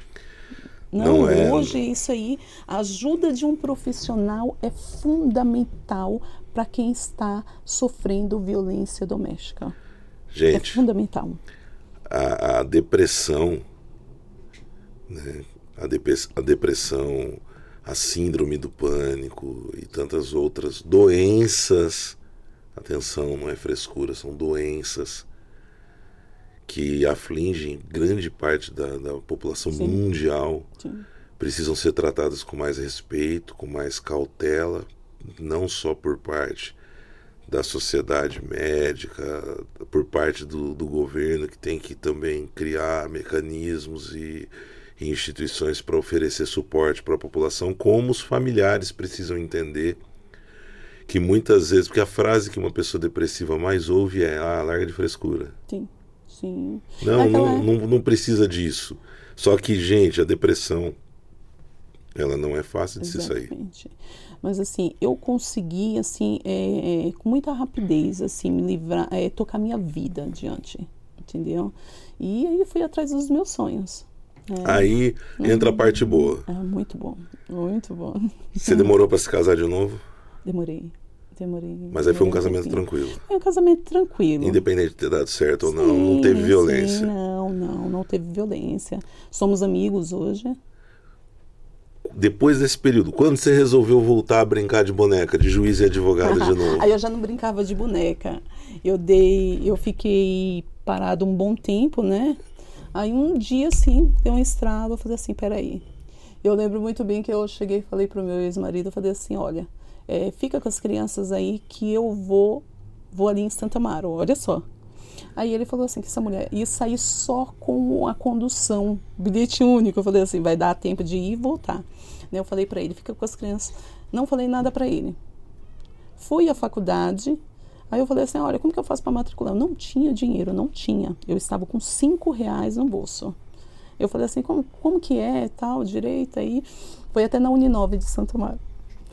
B: Não, não é. hoje isso aí, a ajuda de um profissional é fundamental para quem está sofrendo violência doméstica.
A: Gente,
B: é fundamental.
A: A, a depressão, né, a, depressão, a síndrome do pânico e tantas outras doenças. Atenção, não é frescura, são doenças que afligem grande parte da, da população Sim. mundial. Sim. Precisam ser tratadas com mais respeito, com mais cautela, não só por parte da sociedade médica, por parte do, do governo, que tem que também criar mecanismos e e instituições para oferecer suporte para a população, como os familiares precisam entender que muitas vezes, porque a frase que uma pessoa depressiva mais ouve é: ah, larga de frescura.
B: Sim, sim.
A: Não, não, não, não, precisa disso. Só que, gente, a depressão, ela não é fácil de Exatamente. se sair.
B: Mas assim, eu consegui, assim, é, é, com muita rapidez, assim, me livrar, é, tocar minha vida adiante, entendeu? E aí eu fui atrás dos meus sonhos.
A: É. Aí entra a parte boa.
B: É muito bom, muito bom.
A: Você demorou para se casar de novo?
B: Demorei. Demorei.
A: Mas aí foi um casamento tranquilo.
B: Foi um casamento tranquilo.
A: Independente de ter dado certo sim, ou não, não teve violência.
B: Sim, não, não, não teve violência. Somos amigos hoje.
A: Depois desse período, quando você resolveu voltar a brincar de boneca, de juiz e advogada de novo?
B: aí eu já não brincava de boneca. Eu dei, eu fiquei parado um bom tempo, né? Aí um dia assim, deu um estralo, eu falei assim, peraí. Eu lembro muito bem que eu cheguei e falei pro meu ex-marido, eu falei assim, olha, é, fica com as crianças aí que eu vou, vou ali em Santa Amaro, olha só. Aí ele falou assim, que essa mulher ia sair só com a condução, bilhete único. Eu falei assim, vai dar tempo de ir e voltar. Eu falei para ele, fica com as crianças. Não falei nada para ele. Fui à faculdade, Aí eu falei assim, olha, como que eu faço para matricular? Eu não tinha dinheiro, não tinha. Eu estava com cinco reais no bolso. Eu falei assim, como, como que é, tal, direito aí. Foi até na Uninove de Santa Maria,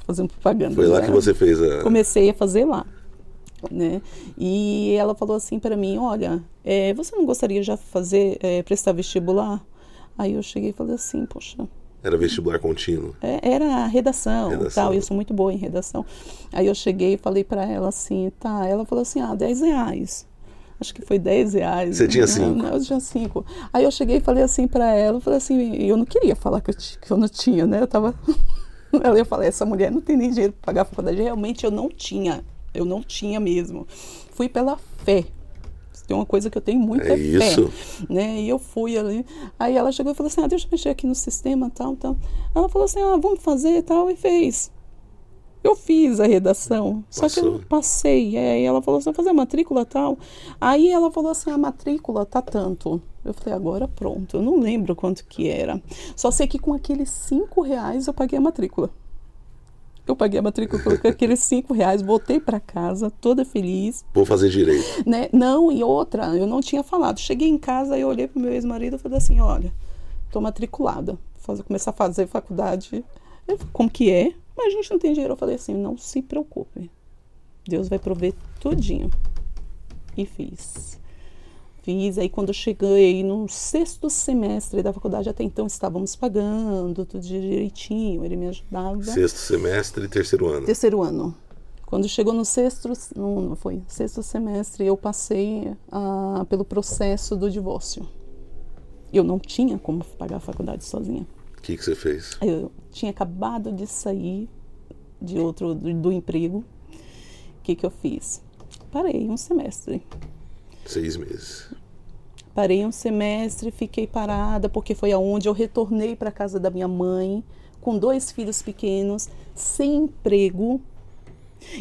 B: fazendo propaganda.
A: Foi lá né? que você fez a...
B: Comecei a fazer lá. Né? E ela falou assim para mim, olha, é, você não gostaria de fazer, é, prestar vestibular? Aí eu cheguei e falei assim, poxa,
A: era vestibular contínuo?
B: É, era redação, redação. tal. Eu sou muito boa em redação. Aí eu cheguei e falei para ela assim, tá. Ela falou assim, ah, 10 reais. Acho que foi 10 reais.
A: Você tinha cinco?
B: Não, eu tinha cinco. Aí eu cheguei e falei assim para ela, eu falei assim, eu não queria falar que eu, que eu não tinha, né? Eu tava. Ela ia falar, essa mulher não tem nem dinheiro para pagar a faculdade. Realmente eu não tinha. Eu não tinha mesmo. Fui pela fé tem uma coisa que eu tenho muita é fé. Isso. Né? E eu fui ali. Aí ela chegou e falou assim: ah, deixa eu mexer aqui no sistema, tal, tal. Ela falou assim: ah, vamos fazer tal, e fez. Eu fiz a redação, Passou. só que eu não passei. É, e ela falou assim: fazer a matrícula tal. Aí ela falou assim: a matrícula tá tanto. Eu falei: agora pronto. Eu não lembro quanto que era. Só sei que com aqueles cinco reais eu paguei a matrícula. Eu paguei a matrícula, coloquei aqueles cinco reais, voltei para casa toda feliz.
A: Vou fazer direito.
B: Né? Não, e outra, eu não tinha falado. Cheguei em casa, eu olhei para o meu ex-marido e falei assim, olha, estou matriculada, fazer, começar a fazer faculdade. Eu, como que é? Mas a gente não tem dinheiro. Eu falei assim, não se preocupe. Deus vai prover tudinho. E fiz. Fiz, aí quando eu cheguei no sexto semestre da faculdade, até então estávamos pagando tudo direitinho, ele me ajudava.
A: Sexto semestre, terceiro ano.
B: Terceiro ano. Quando chegou no sexto, não foi, sexto semestre, eu passei ah, pelo processo do divórcio. Eu não tinha como pagar a faculdade sozinha.
A: O que, que você fez?
B: Eu tinha acabado de sair de outro do, do emprego. O que, que eu fiz? Parei um semestre.
A: Seis meses.
B: Parei um semestre, fiquei parada, porque foi aonde eu retornei para casa da minha mãe, com dois filhos pequenos, sem emprego.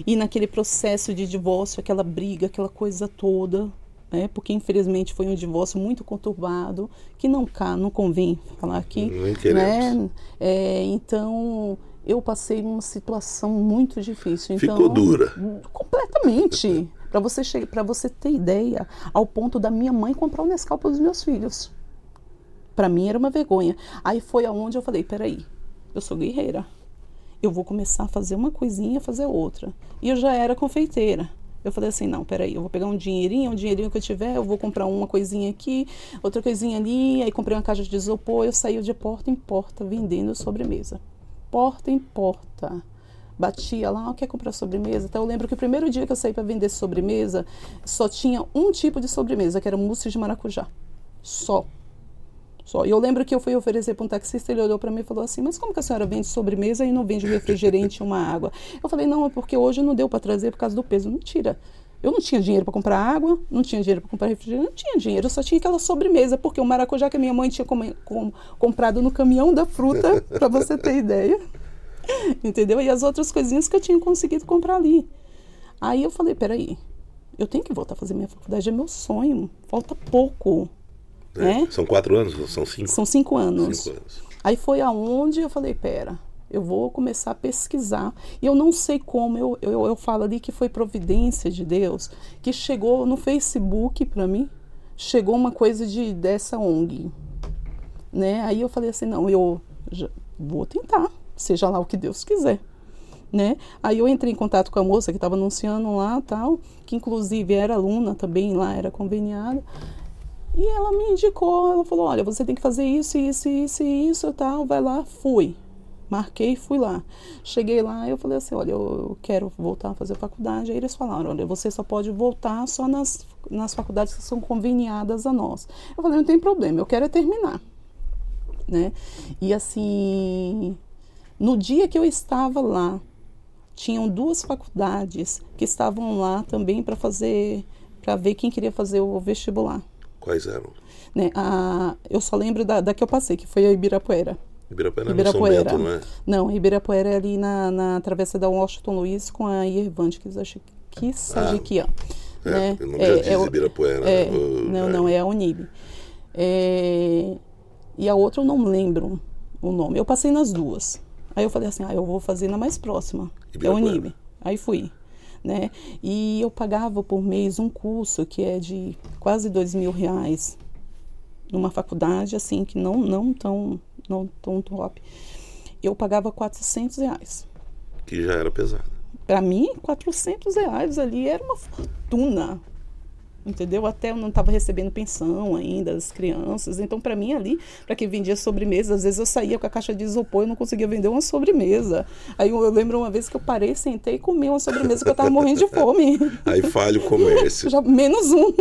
B: E naquele processo de divórcio, aquela briga, aquela coisa toda, né? Porque infelizmente foi um divórcio muito conturbado, que não cá, não convém falar aqui, né? É, então eu passei uma situação muito difícil. Então,
A: Ficou dura.
B: Completamente. Para você para você ter ideia, ao ponto da minha mãe comprar o Nescau para os meus filhos. Para mim era uma vergonha. Aí foi aonde eu falei, peraí, eu sou guerreira. Eu vou começar a fazer uma coisinha, fazer outra. E eu já era confeiteira. Eu falei assim, não, peraí, eu vou pegar um dinheirinho, um dinheirinho que eu tiver, eu vou comprar uma coisinha aqui, outra coisinha ali, aí comprei uma caixa de isopor, eu saí de porta em porta vendendo sobremesa. Porta em porta batia lá, oh, quer comprar sobremesa? Então eu lembro que o primeiro dia que eu saí para vender sobremesa, só tinha um tipo de sobremesa, que era mousse de maracujá. Só. Só. E eu lembro que eu fui oferecer para um taxista, ele olhou para mim e falou assim: Mas como que a senhora vende sobremesa e não vende refrigerante e uma água? Eu falei: Não, é porque hoje não deu para trazer por causa do peso. Mentira. Eu não tinha dinheiro para comprar água, não tinha dinheiro para comprar refrigerante, não tinha dinheiro, eu só tinha aquela sobremesa, porque o maracujá que a minha mãe tinha com, com, comprado no caminhão da fruta, para você ter ideia. Entendeu? E as outras coisinhas que eu tinha conseguido comprar ali. Aí eu falei, peraí, eu tenho que voltar a fazer minha faculdade, é meu sonho, falta pouco. É, né?
A: São quatro anos, são cinco?
B: São cinco anos. cinco anos. Aí foi aonde eu falei, pera, eu vou começar a pesquisar. E eu não sei como, eu, eu, eu falo ali que foi providência de Deus, que chegou no Facebook para mim, chegou uma coisa de dessa ONG. Né? Aí eu falei assim, não, eu vou tentar seja lá o que Deus quiser. Né? Aí eu entrei em contato com a moça que estava anunciando lá, tal, que inclusive era aluna também lá, era conveniada. E ela me indicou, ela falou: "Olha, você tem que fazer isso, isso, isso, isso, tal, vai lá". Fui. Marquei, fui lá. Cheguei lá, eu falei assim: "Olha, eu quero voltar a fazer faculdade". Aí eles falaram: "Olha, você só pode voltar só nas nas faculdades que são conveniadas a nós". Eu falei: "Não tem problema, eu quero é terminar". Né? E assim, no dia que eu estava lá, tinham duas faculdades que estavam lá também para fazer, para ver quem queria fazer o vestibular.
A: Quais eram?
B: Né, a, eu só lembro da, da que eu passei, que foi a Ibirapuera.
A: Ibirapuera, Ibirapuera. São Bento, não é?
B: Não, Ibirapuera é ali na, na travessa da Washington Luiz com a Irvante, que acho que Sajiquian.
A: Ah, né? É, não é, diz é, Ibirapuera.
B: É, não, não, é a Unib. É, e a outra eu não lembro o nome. Eu passei nas duas. Aí eu falei assim, ah, eu vou fazer na mais próxima, é o Unib. Aí fui. Né? E eu pagava por mês um curso que é de quase dois mil reais numa faculdade assim que não não tão não tão top. Eu pagava 400 reais.
A: Que já era pesado.
B: Para mim, 400 reais ali era uma fortuna entendeu? Até eu não estava recebendo pensão ainda das crianças. Então, para mim ali, para quem vendia sobremesa, às vezes eu saía com a caixa de isopor e não conseguia vender uma sobremesa. Aí eu, eu lembro uma vez que eu parei, sentei e comi uma sobremesa que eu estava morrendo de fome.
A: Aí falha o comércio.
B: Já, menos um.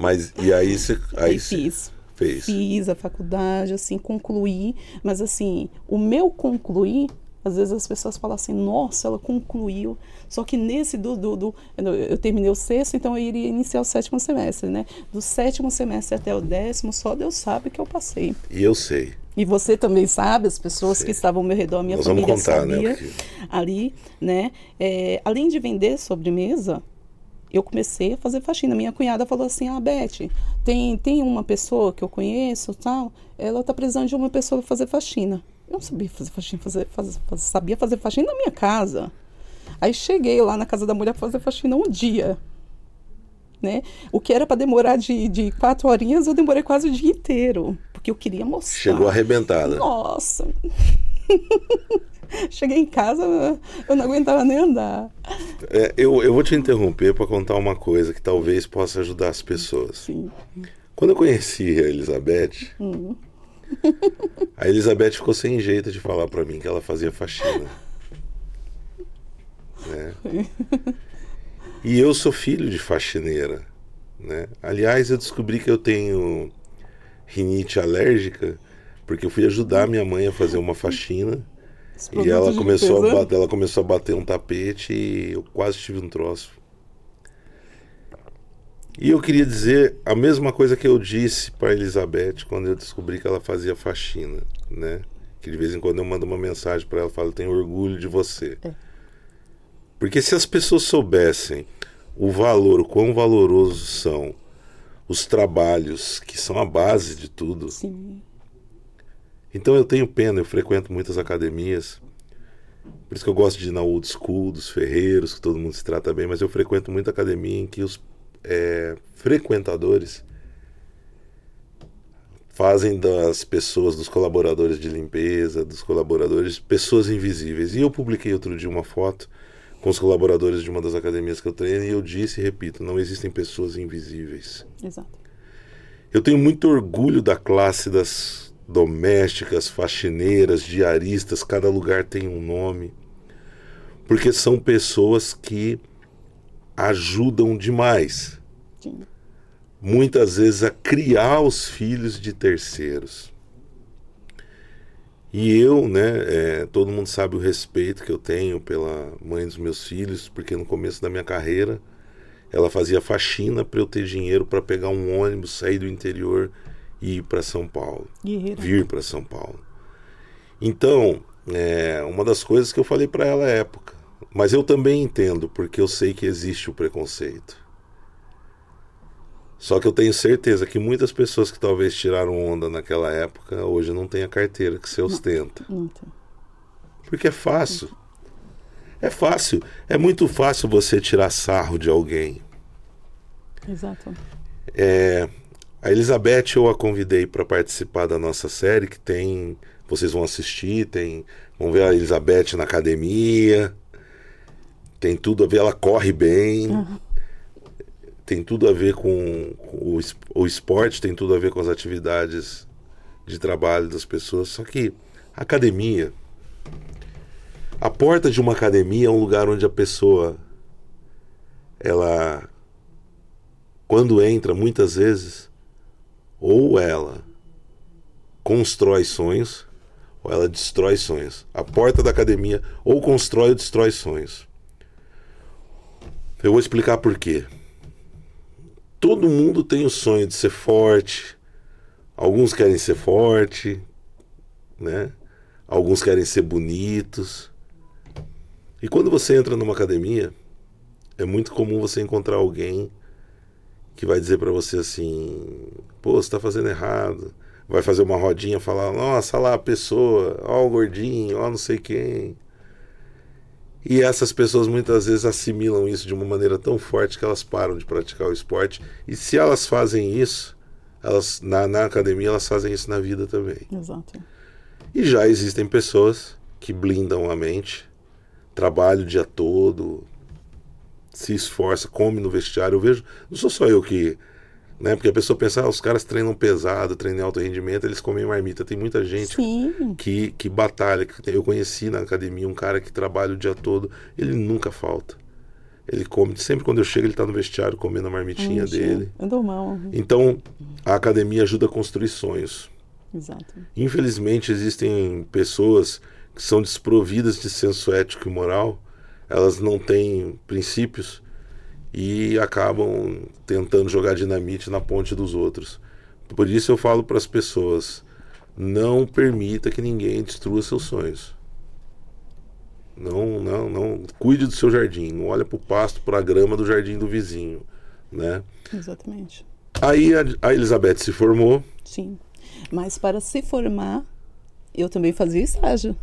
A: Mas e aí você aí,
B: aí fiz.
A: Fez.
B: Fiz a faculdade, assim, concluí, mas assim, o meu concluir às vezes as pessoas falam assim, nossa, ela concluiu. Só que nesse do, do, do, eu terminei o sexto, então eu iria iniciar o sétimo semestre, né? Do sétimo semestre até o décimo, só Deus sabe que eu passei.
A: E eu sei.
B: E você também sabe, as pessoas sei. que estavam ao meu redor, minha
A: Nós
B: família
A: vamos contar,
B: sabia
A: né?
B: ali, né? É, além de vender sobremesa, eu comecei a fazer faxina. Minha cunhada falou assim: Ah, Beth, tem, tem uma pessoa que eu conheço, tal, ela está precisando de uma pessoa para fazer faxina. Eu não sabia fazer faxina, fazer, fazer, fazer, sabia fazer faxina na minha casa. Aí cheguei lá na casa da mulher para fazer faxina um dia. Né? O que era para demorar de, de quatro horinhas, eu demorei quase o dia inteiro. Porque eu queria mostrar.
A: Chegou arrebentada.
B: Nossa! Cheguei em casa, eu não aguentava nem andar.
A: É, eu, eu vou te interromper para contar uma coisa que talvez possa ajudar as pessoas.
B: Sim.
A: Quando eu conheci a Elizabeth,
B: Hum.
A: a Elizabeth ficou sem jeito de falar para mim que ela fazia faxina. Né? E eu sou filho de faxineira. Né? Aliás, eu descobri que eu tenho rinite alérgica porque eu fui ajudar minha mãe a fazer uma faxina e ela começou, bater, ela começou a bater um tapete e eu quase tive um troço. E eu queria dizer a mesma coisa que eu disse para Elizabeth quando eu descobri que ela fazia faxina, né? Que de vez em quando eu mando uma mensagem para ela falo: "Tenho orgulho de você".
B: É.
A: Porque se as pessoas soubessem o valor, o quão valorosos são os trabalhos que são a base de tudo,
B: Sim.
A: então eu tenho pena, eu frequento muitas academias. Por isso que eu gosto de ir na old school, dos ferreiros, que todo mundo se trata bem, mas eu frequento muita academia em que os é, frequentadores fazem das pessoas, dos colaboradores de limpeza, dos colaboradores, pessoas invisíveis. E eu publiquei outro dia uma foto com os colaboradores de uma das academias que eu treino e eu disse e repito, não existem pessoas invisíveis.
B: Exato.
A: Eu tenho muito orgulho da classe das domésticas, faxineiras, diaristas, cada lugar tem um nome. Porque são pessoas que ajudam demais,
B: Sim.
A: muitas vezes, a criar os filhos de terceiros. E eu, né, é, todo mundo sabe o respeito que eu tenho pela mãe dos meus filhos, porque no começo da minha carreira ela fazia faxina para eu ter dinheiro para pegar um ônibus, sair do interior e ir para São Paulo,
B: Guerreira.
A: vir para São Paulo. Então, é uma das coisas que eu falei para ela à época, mas eu também entendo, porque eu sei que existe o preconceito. Só que eu tenho certeza que muitas pessoas que talvez tiraram onda naquela época hoje não têm a carteira que você ostenta.
B: Não.
A: Porque é fácil. É fácil. É muito fácil você tirar sarro de alguém.
B: Exato.
A: É, a Elizabeth eu a convidei para participar da nossa série que tem, vocês vão assistir, tem, vão ver a Elizabeth na academia. Tem tudo a ver, ela corre bem. Tem tudo a ver com, o, o esporte, tem tudo a ver com as atividades de trabalho das pessoas. Só que a academia, a porta de uma academia é um lugar onde a pessoa, ela, quando entra, muitas vezes, ou ela constrói sonhos, ou ela destrói sonhos. A porta da academia ou constrói ou destrói sonhos. Eu vou explicar por quê. Todo mundo tem o sonho de ser forte. Alguns querem ser forte, né? Alguns querem ser bonitos. E quando você entra numa academia, é muito comum você encontrar alguém que vai dizer pra você assim: pô, você tá fazendo errado. Vai fazer uma rodinha, falar: nossa, lá a pessoa, ó o gordinho, ó não sei quem. E essas pessoas muitas vezes assimilam isso de uma maneira tão forte que elas param de praticar o esporte. E se elas fazem isso, elas na, na academia elas fazem isso na vida também.
B: Exato.
A: E já existem pessoas que blindam a mente, trabalham o dia todo, se esforça, come no vestiário. Eu vejo, não sou só eu que. Né, porque a pessoa pensa, ah, os caras treinam pesado, treinam em alto rendimento, eles comem marmita. Tem muita gente
B: Sim. que
A: que, batalha. Eu conheci na academia um cara que trabalha o dia todo, ele nunca falta. Ele come, sempre quando eu chego, ele está no vestiário comendo a marmitinha dele.
B: É normal.
A: Então, a academia ajuda a construir sonhos.
B: Exato.
A: Infelizmente, existem pessoas que são desprovidas de senso ético e moral, elas não têm princípios e acabam tentando jogar dinamite na ponte dos outros. Por isso eu falo para as pessoas: não permita que ninguém destrua seus sonhos. Não, não, não. Cuide do seu jardim. Não olha para o pasto, para a grama do jardim do vizinho, né?
B: Exatamente.
A: Aí a, a Elizabeth se formou.
B: Sim. Mas para se formar, eu também fazia estágio.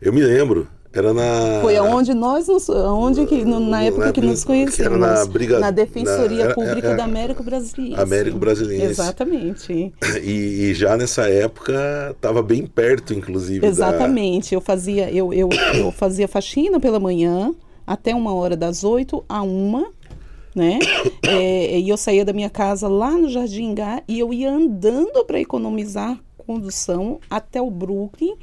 A: Eu me lembro. Era na.
B: Foi aonde nós nos. Aonde que, no, na época que nos conhecemos.
A: era na briga-
B: na Defensoria
A: na-
B: Pública
A: é- é-
B: da Américo Brasiliense.
A: Américo Brasiliense.
B: Exatamente.
A: E, e já nessa época estava bem perto, inclusive. da-
B: Exatamente. Eu fazia, eu, eu, eu fazia faxina pela manhã, até uma hora das oito a uma, né? É, e eu saía da minha casa lá no Jardim Gá e eu ia andando para economizar condução até o Brooklyn,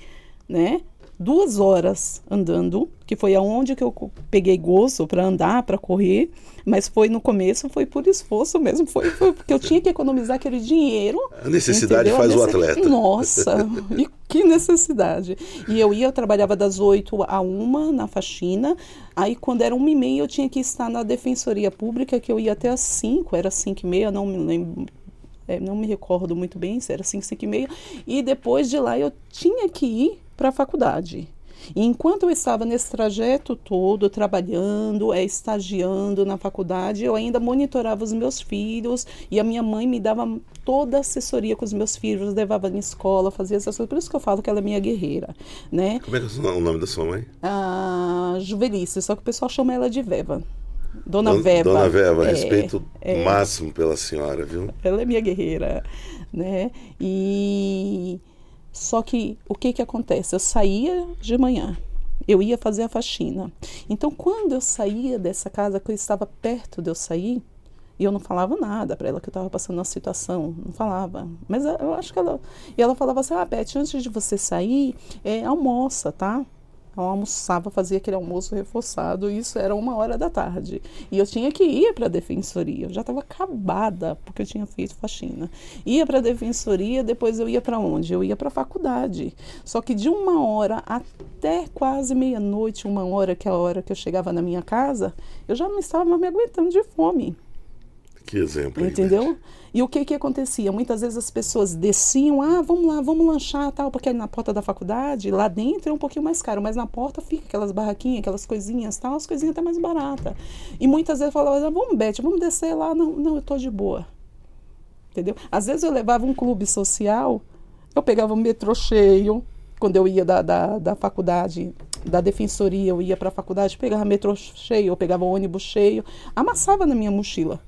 B: né? Duas horas andando, que foi aonde que eu peguei gosto para andar, para correr, mas foi no começo, foi por esforço mesmo, foi, foi porque eu tinha que economizar aquele dinheiro
A: A necessidade
B: Entendeu?
A: faz
B: A
A: o atleta.
B: Nossa, e que necessidade. E eu ia, eu trabalhava das 8 a 1 na faxina. Aí, quando era uma e meia, eu tinha que estar na Defensoria Pública, que eu ia até às 5, era 5 e meia, não me lembro. é, não me recordo muito bem se era 5, 5 e meia. E depois de lá eu tinha que ir para a faculdade. E enquanto eu estava nesse trajeto todo, trabalhando, é, estagiando na faculdade, eu ainda monitorava os meus filhos e a minha mãe me dava toda a assessoria com os meus filhos, levava na escola, fazia essas coisas. Por isso que eu falo que ela é minha guerreira, né?
A: Como é que é o nome da sua mãe?
B: A Juvelice, só que o pessoal chama ela de Veva. Dona
A: Don-
B: Veva.
A: Dona Veva,
B: É,
A: respeito máximo pela senhora, viu?
B: ela é minha guerreira, né? E só que o que que acontece? Eu saía de manhã, eu ia fazer a faxina. Então, quando eu saía dessa casa, que eu estava perto de eu sair, e eu não falava nada para ela que eu estava passando uma situação, não falava. Mas eu acho que ela. E ela falava assim: Ah, Beth, antes de você sair, é, almoça, tá? Eu almoçava, fazia aquele almoço reforçado, e isso era uma hora da tarde. E eu tinha que ir para a defensoria. Eu já estava acabada, porque eu tinha feito faxina. Ia para a defensoria, depois eu ia para onde? Eu ia para a faculdade. Só que de uma hora até quase meia-noite, uma hora, que é a hora que eu chegava na minha casa, eu já não estava me aguentando de fome.
A: Que exemplo.
B: Entendeu? E o que que acontecia? Muitas vezes as pessoas desciam, ah, vamos lá, vamos lanchar, tal, porque na porta da faculdade, lá dentro é um pouquinho mais caro, mas na porta fica aquelas barraquinhas, aquelas coisinhas, tal, as coisinhas até mais baratas. E muitas vezes falavam, ah, vamos, Beth, vamos descer lá, não, não, eu tô de boa. Entendeu? Às vezes eu levava um clube social, eu pegava um metrô cheio, quando eu ia da, da, da faculdade, da defensoria, eu ia para a faculdade, pegava metrô cheio, eu pegava ônibus cheio, amassava na minha mochila.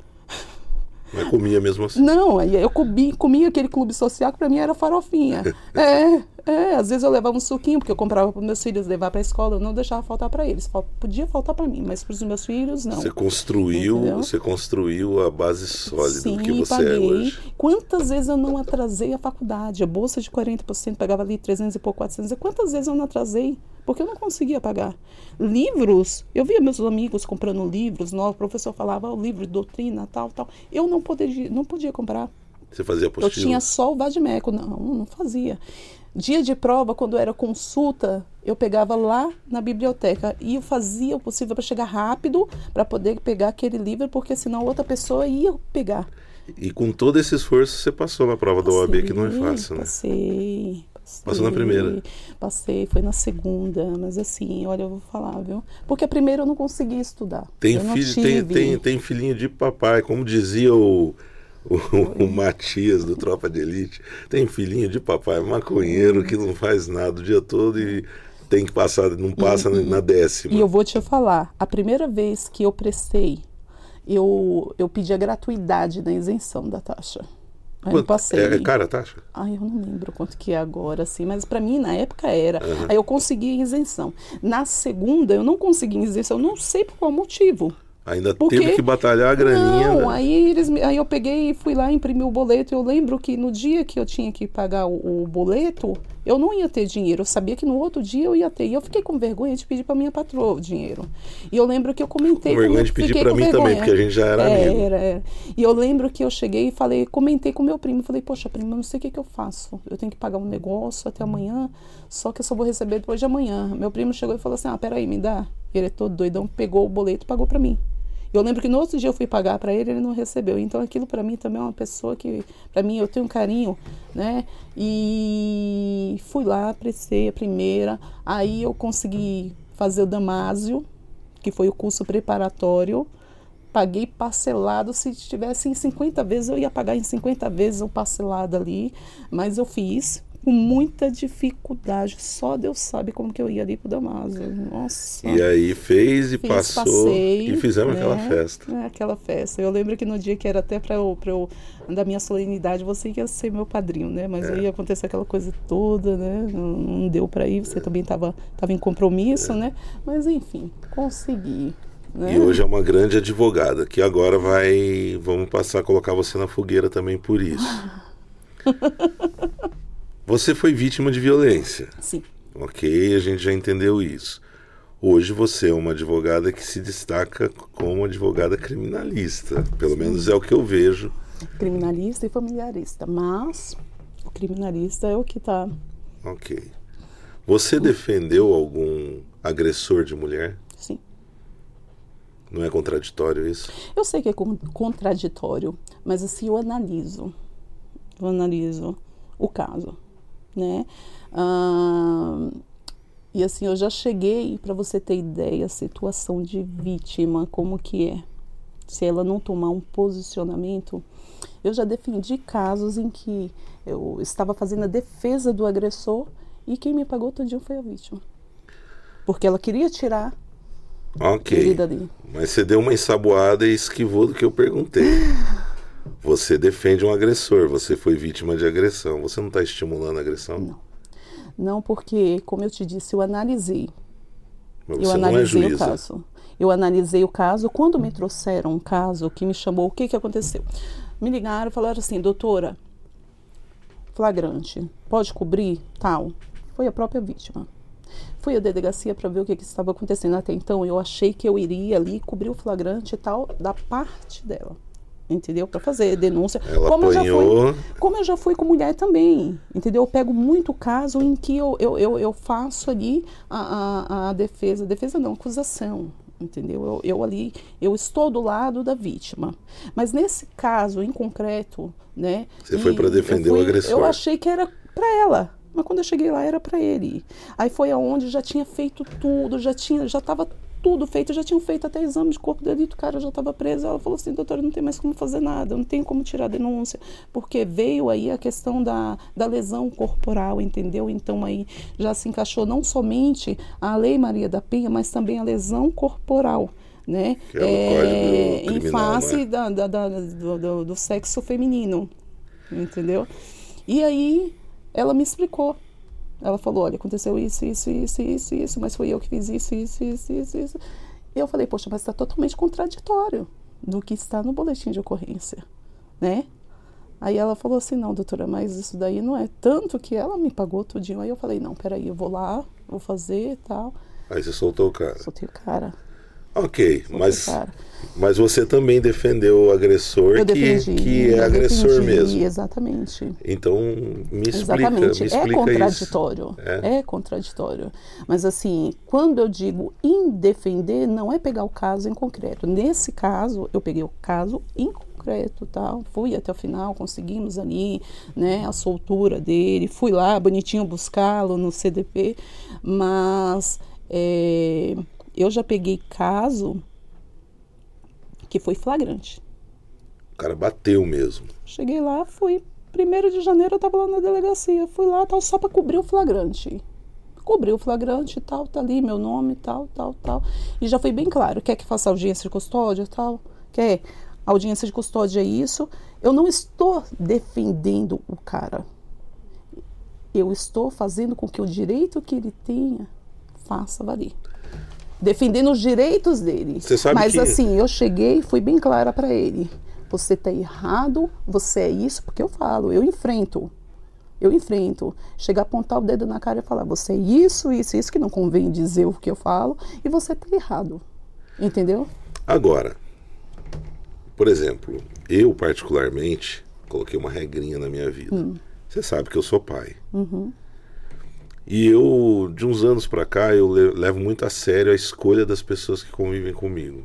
A: Mas comia mesmo assim.
B: Não, eu comi, comia aquele clube social que para mim era farofinha. é, é, às vezes eu levava um suquinho, porque eu comprava para meus filhos levar para a escola, eu não deixava faltar para eles. Podia faltar para mim, mas para os meus filhos, não.
A: Você construiu,
B: Entendeu?
A: você construiu a base sólida
B: Sim,
A: do que você
B: paguei.
A: é hoje.
B: Quantas vezes eu não atrasei a faculdade? A bolsa de 40% pagava ali 300 e pouco, 400. E Quantas vezes eu não atrasei? Porque eu não conseguia pagar. Livros, eu via meus amigos comprando livros, o professor falava, o livro de doutrina, tal, tal. Eu não podia, não podia comprar.
A: Você fazia
B: Eu
A: apostila?
B: tinha só o vadimeco, não, não fazia. Dia de prova, quando era consulta, eu pegava lá na biblioteca e eu fazia o possível para chegar rápido, para poder pegar aquele livro, porque senão outra pessoa ia pegar.
A: E com todo esse esforço você passou na prova da OAB, que não é fácil, né?
B: Passei. passei
A: Passou na primeira?
B: Passei, foi na segunda, mas assim, olha, eu vou falar, viu? Porque a primeira eu não consegui estudar.
A: Tem, filho, tem, tem, tem filhinho de papai, como dizia o, o, o Matias do Tropa de Elite. Tem filhinho de papai, maconheiro, que não faz nada o dia todo e tem que passar, não passa na décima.
B: E eu vou te falar, a primeira vez que eu prestei, eu, eu pedi a gratuidade na isenção da taxa. Aí eu passei.
A: É, é cara a taxa?
B: Ai, eu não lembro quanto que é agora, assim, mas para mim na época era. Aí eu consegui a isenção. Na segunda eu não consegui a isenção, não sei por qual motivo.
A: Ainda
B: Porque-
A: teve que batalhar a graninha.
B: Não,
A: né?
B: aí, eles, aí eu peguei e fui lá imprimir o boleto. Eu lembro que no dia que eu tinha que pagar o, o boleto, eu não ia ter dinheiro. Eu sabia que no outro dia eu ia ter. E eu fiquei com vergonha de pedir para minha patroa o dinheiro. E eu lembro que eu comentei
A: Com vergonha
B: meu-
A: de pedir
B: com
A: mim também,
B: vergonha.
A: porque a gente já era
B: É,
A: amigo.
B: Era, era. E eu lembro que eu cheguei e falei, comentei com meu primo. Falei, poxa, primo, eu não sei o que, que eu faço. Eu tenho que pagar um negócio até amanhã, só que eu só vou receber depois de amanhã. Meu primo chegou e falou assim: ah, peraí, me dá. Ele é todo doidão, pegou o boleto e pagou para mim. Eu lembro que no outro dia eu fui pagar para ele, ele não recebeu. Então aquilo para mim também é uma pessoa que, para mim, eu tenho um carinho, né? E fui lá, prestei a primeira. Aí eu consegui fazer o Damásio, que foi o curso preparatório. Paguei parcelado. Se tivesse em 50 vezes, eu ia pagar em 50 vezes o parcelado ali. Mas eu fiz. Com muita dificuldade. Só Deus sabe como que eu ia ali pro Damaso. Nossa.
A: E aí fez e
B: Fiz,
A: passou
B: passei,
A: e fizemos
B: né?
A: aquela festa.
B: É, aquela festa. Eu lembro que no dia que era até para eu, pra eu, da minha solenidade, você ia ser meu padrinho, né? Mas
A: É.
B: aí aconteceu aquela coisa toda, né? Não, não deu para ir, você também estava tava em compromisso, né? Mas enfim, consegui. Né?
A: E hoje é uma grande advogada, que agora vai. Vamos passar a colocar você na fogueira também por isso. Você foi vítima de violência.
B: Sim,
A: Ok, a gente já entendeu isso. Hoje você é uma advogada que se destaca como advogada criminalista. Pelo menos é o que eu vejo.
B: criminalista e familiarista. Mas o criminalista é o que tá.
A: Ok. Você defendeu algum agressor de mulher?
B: Sim.
A: Não é contraditório isso?
B: Eu sei que é con- contraditório, mas assim eu analiso, eu analiso o caso, né? Ah, e assim eu já cheguei para você ter ideia a situação de vítima como que é. Se ela não tomar um posicionamento, eu já defendi casos em que eu estava fazendo a defesa do agressor e quem me pagou todinho foi a vítima, porque ela queria tirar
A: Ok. Mas você deu uma ensaboada e esquivou do que eu perguntei. Você defende um agressor, você foi vítima de agressão. Você não está estimulando a agressão?
B: Não. Não, porque, como eu te disse, eu analisei.
A: Mas
B: eu
A: você não é
B: analisei o caso. Eu analisei o caso. Quando me trouxeram um caso que me chamou, o que, que aconteceu? Me ligaram e falaram assim, doutora, flagrante, pode cobrir? Tal. Foi a própria vítima. Fui à delegacia para ver o que, que estava acontecendo. Até então, eu achei que eu iria ali cobrir o flagrante e tal da parte dela. Entendeu? Para fazer denúncia.
A: Ela
B: como eu já
A: apanhou.
B: fui, como eu já fui com mulher também, entendeu? Eu pego muito caso em que eu, eu, eu, eu faço ali a, a, a defesa, defesa não, acusação, entendeu? Eu, eu ali, eu estou do lado da vítima. Mas nesse caso em concreto, né?
A: Você foi pra defender
B: eu
A: o
B: fui-
A: agressor.
B: Eu achei que era para ela. Mas quando eu cheguei lá era para ele. Aí foi aonde já tinha feito tudo, já tinha, já estava tudo feito, já tinham feito até exame de corpo de delito, o cara já estava preso. Ela falou assim, doutora, não tem mais como fazer nada, não tem como tirar a denúncia, porque veio aí a questão da, da lesão corporal, entendeu? Então aí já se encaixou não somente a Lei Maria da Penha, mas também a lesão corporal. Né?
A: É Código
B: em
A: Criminal,
B: face
A: né?
B: da, da- da- do, do- do sexo feminino, entendeu? E aí ela me explicou. Ela falou, olha, aconteceu isso, isso, isso, isso, isso, mas foi eu que fiz isso, isso, isso, isso, isso. E eu falei, poxa, mas está totalmente contraditório do que está no boletim de ocorrência, né? Aí ela falou assim, não, doutora, mas isso daí não é tanto que ela me pagou tudinho. Aí eu falei, não, peraí, eu vou lá, vou fazer e tal.
A: Aí você soltou o cara.
B: Soltei o cara.
A: Ok, mas, mas você também defendeu o agressor
B: Eu
A: que,
B: defendi.
A: que é agressor
B: defendi,
A: mesmo.
B: Exatamente.
A: Então me explica,
B: Exatamente,
A: me
B: é
A: explica isso.
B: contraditório.
A: É.
B: É. contraditório. Mas assim, quando eu digo em defender, não é pegar o caso em concreto. Nesse caso, eu peguei o caso em concreto, tá? Fui até o final, conseguimos ali, né, a soltura dele, fui lá bonitinho buscá-lo no CDP, mas é, eu já peguei caso que foi flagrante.
A: O cara bateu mesmo.
B: Cheguei lá, fui. Primeiro de janeiro eu tava lá na delegacia. Fui lá, tal, só para cobrir o flagrante. Cobri o flagrante e tal, tá ali meu nome, tal, tal, tal. E já foi bem claro. Quer que faça audiência de custódia, tal? Quer? Audiência de custódia é isso. Eu não estou defendendo o cara. Eu estou fazendo com que o direito que ele tenha faça valer. Defendendo os direitos dele.
A: Você sabe
B: Mas
A: que-
B: assim, eu cheguei e fui bem clara para ele. Você está errado, você é isso, porque eu falo, eu enfrento. Eu enfrento. Chegar a apontar o dedo na cara e falar, você é isso, isso, isso, que não convém dizer o que eu falo, e você está errado. Entendeu?
A: Agora, por exemplo, eu particularmente coloquei uma regrinha na minha vida.
B: Hum.
A: Você sabe que eu sou pai.
B: Uhum.
A: E eu, de uns anos pra cá, eu le- levo muito a sério a escolha das pessoas que convivem comigo.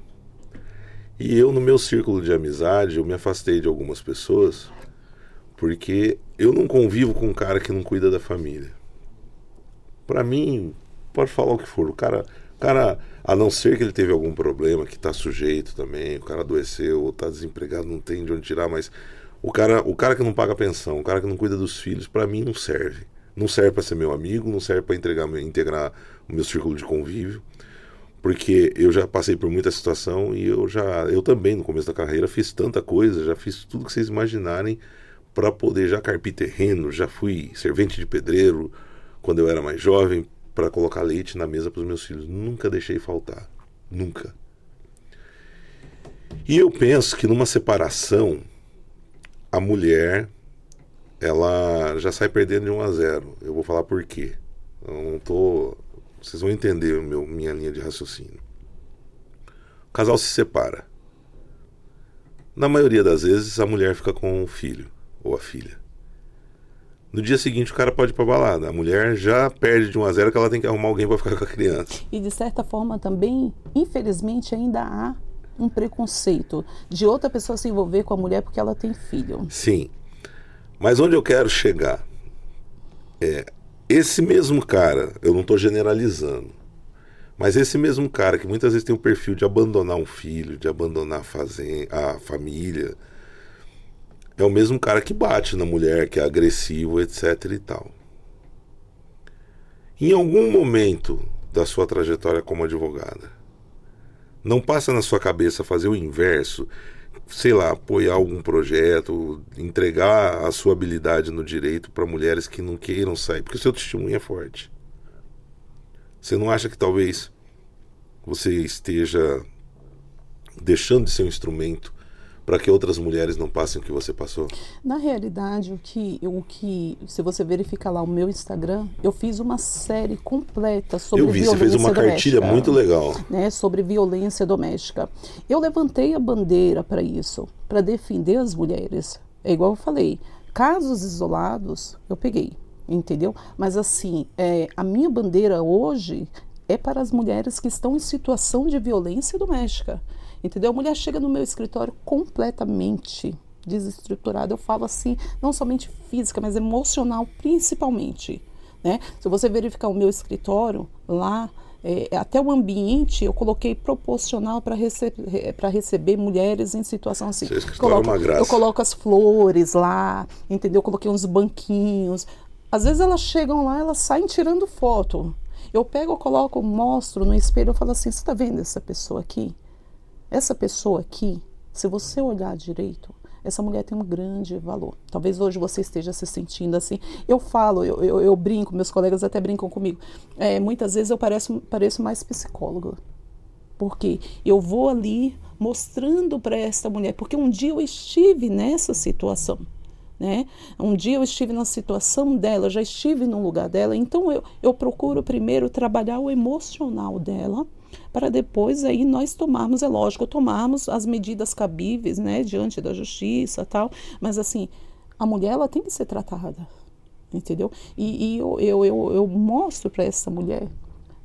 A: E eu, no meu círculo de amizade, eu me afastei de algumas pessoas porque eu não convivo com um cara que não cuida da família. Pra mim, pode falar o que for, o cara, o cara, a não ser que ele teve algum problema, que tá sujeito também, o cara adoeceu ou tá desempregado, não tem de onde tirar, mas o cara, o cara que não paga pensão, o cara que não cuida dos filhos, pra mim não serve. Não serve para ser meu amigo, não serve para integrar o meu círculo de convívio, porque eu já passei por muita situação e eu já, eu também no começo da carreira fiz tanta coisa, já fiz tudo que vocês imaginarem para poder já carpir terreno, já fui servente de pedreiro quando eu era mais jovem para colocar leite na mesa para os meus filhos, nunca deixei faltar, nunca. E eu penso que numa separação a mulher ela já sai perdendo de 1 a 0. Eu vou falar por quê. Eu não tô. Vocês vão entender meu, minha linha de raciocínio. O casal se separa. Na maioria das vezes a mulher fica com o filho ou a filha. No dia seguinte o cara pode ir pra balada. A mulher já perde de 1 a 0 que ela tem que arrumar alguém para ficar com a criança.
B: E de certa forma também, infelizmente, ainda há um preconceito de outra pessoa se envolver com a mulher porque ela tem filho.
A: Sim. Mas onde eu quero chegar é esse mesmo cara, eu não estou generalizando, mas esse mesmo cara que muitas vezes tem o perfil de abandonar um filho, de abandonar a, fazenda, a família, é o mesmo cara que bate na mulher, que é agressivo, etc e tal. Em algum momento da sua trajetória como advogada, não passa na sua cabeça fazer o inverso sei lá, apoiar algum projeto, entregar a sua habilidade no direito para mulheres que não queiram sair, porque o seu testemunho é forte. Você não acha que talvez você esteja deixando de ser um instrumento para que outras mulheres não passem o que você passou?
B: Na realidade, o que, o que, se você verificar lá o meu Instagram, eu fiz uma série completa sobre
A: eu vi,
B: violência
A: você fez uma
B: doméstica,
A: cartilha muito legal,
B: né, sobre violência doméstica. Eu levantei a bandeira para isso, para defender as mulheres. É igual eu falei, casos isolados eu peguei, entendeu? Mas assim, é, a minha bandeira hoje é para as mulheres que estão em situação de violência doméstica. Entendeu? A mulher chega no meu escritório completamente desestruturada. Eu falo assim, não somente física, mas emocional principalmente. Né? Se você verificar o meu escritório lá, é, até o ambiente eu coloquei proporcional para receber, receber mulheres em situação assim.
A: Coloco, é uma graça.
B: Eu coloco as flores lá, entendeu? Eu coloquei uns banquinhos. Às vezes elas chegam lá, elas saem tirando foto. Eu pego, eu coloco, mostro no espelho, eu falo assim: você está vendo essa pessoa aqui? Essa pessoa aqui, se você olhar direito, essa mulher tem um grande valor. Talvez hoje você esteja se sentindo assim. Eu falo, eu, eu, eu brinco, meus colegas até brincam comigo. É, muitas vezes eu pareço, pareço mais psicóloga. Porque eu vou ali mostrando para esta mulher, porque um dia eu estive nessa situação. Né? Um dia eu estive na situação dela, já estive no lugar dela, então eu, eu procuro primeiro trabalhar o emocional dela para depois aí nós tomarmos, é lógico, tomarmos as medidas cabíveis, né, diante da justiça tal, mas assim, a mulher ela tem que ser tratada, entendeu? E, e eu, eu, eu, eu mostro para essa mulher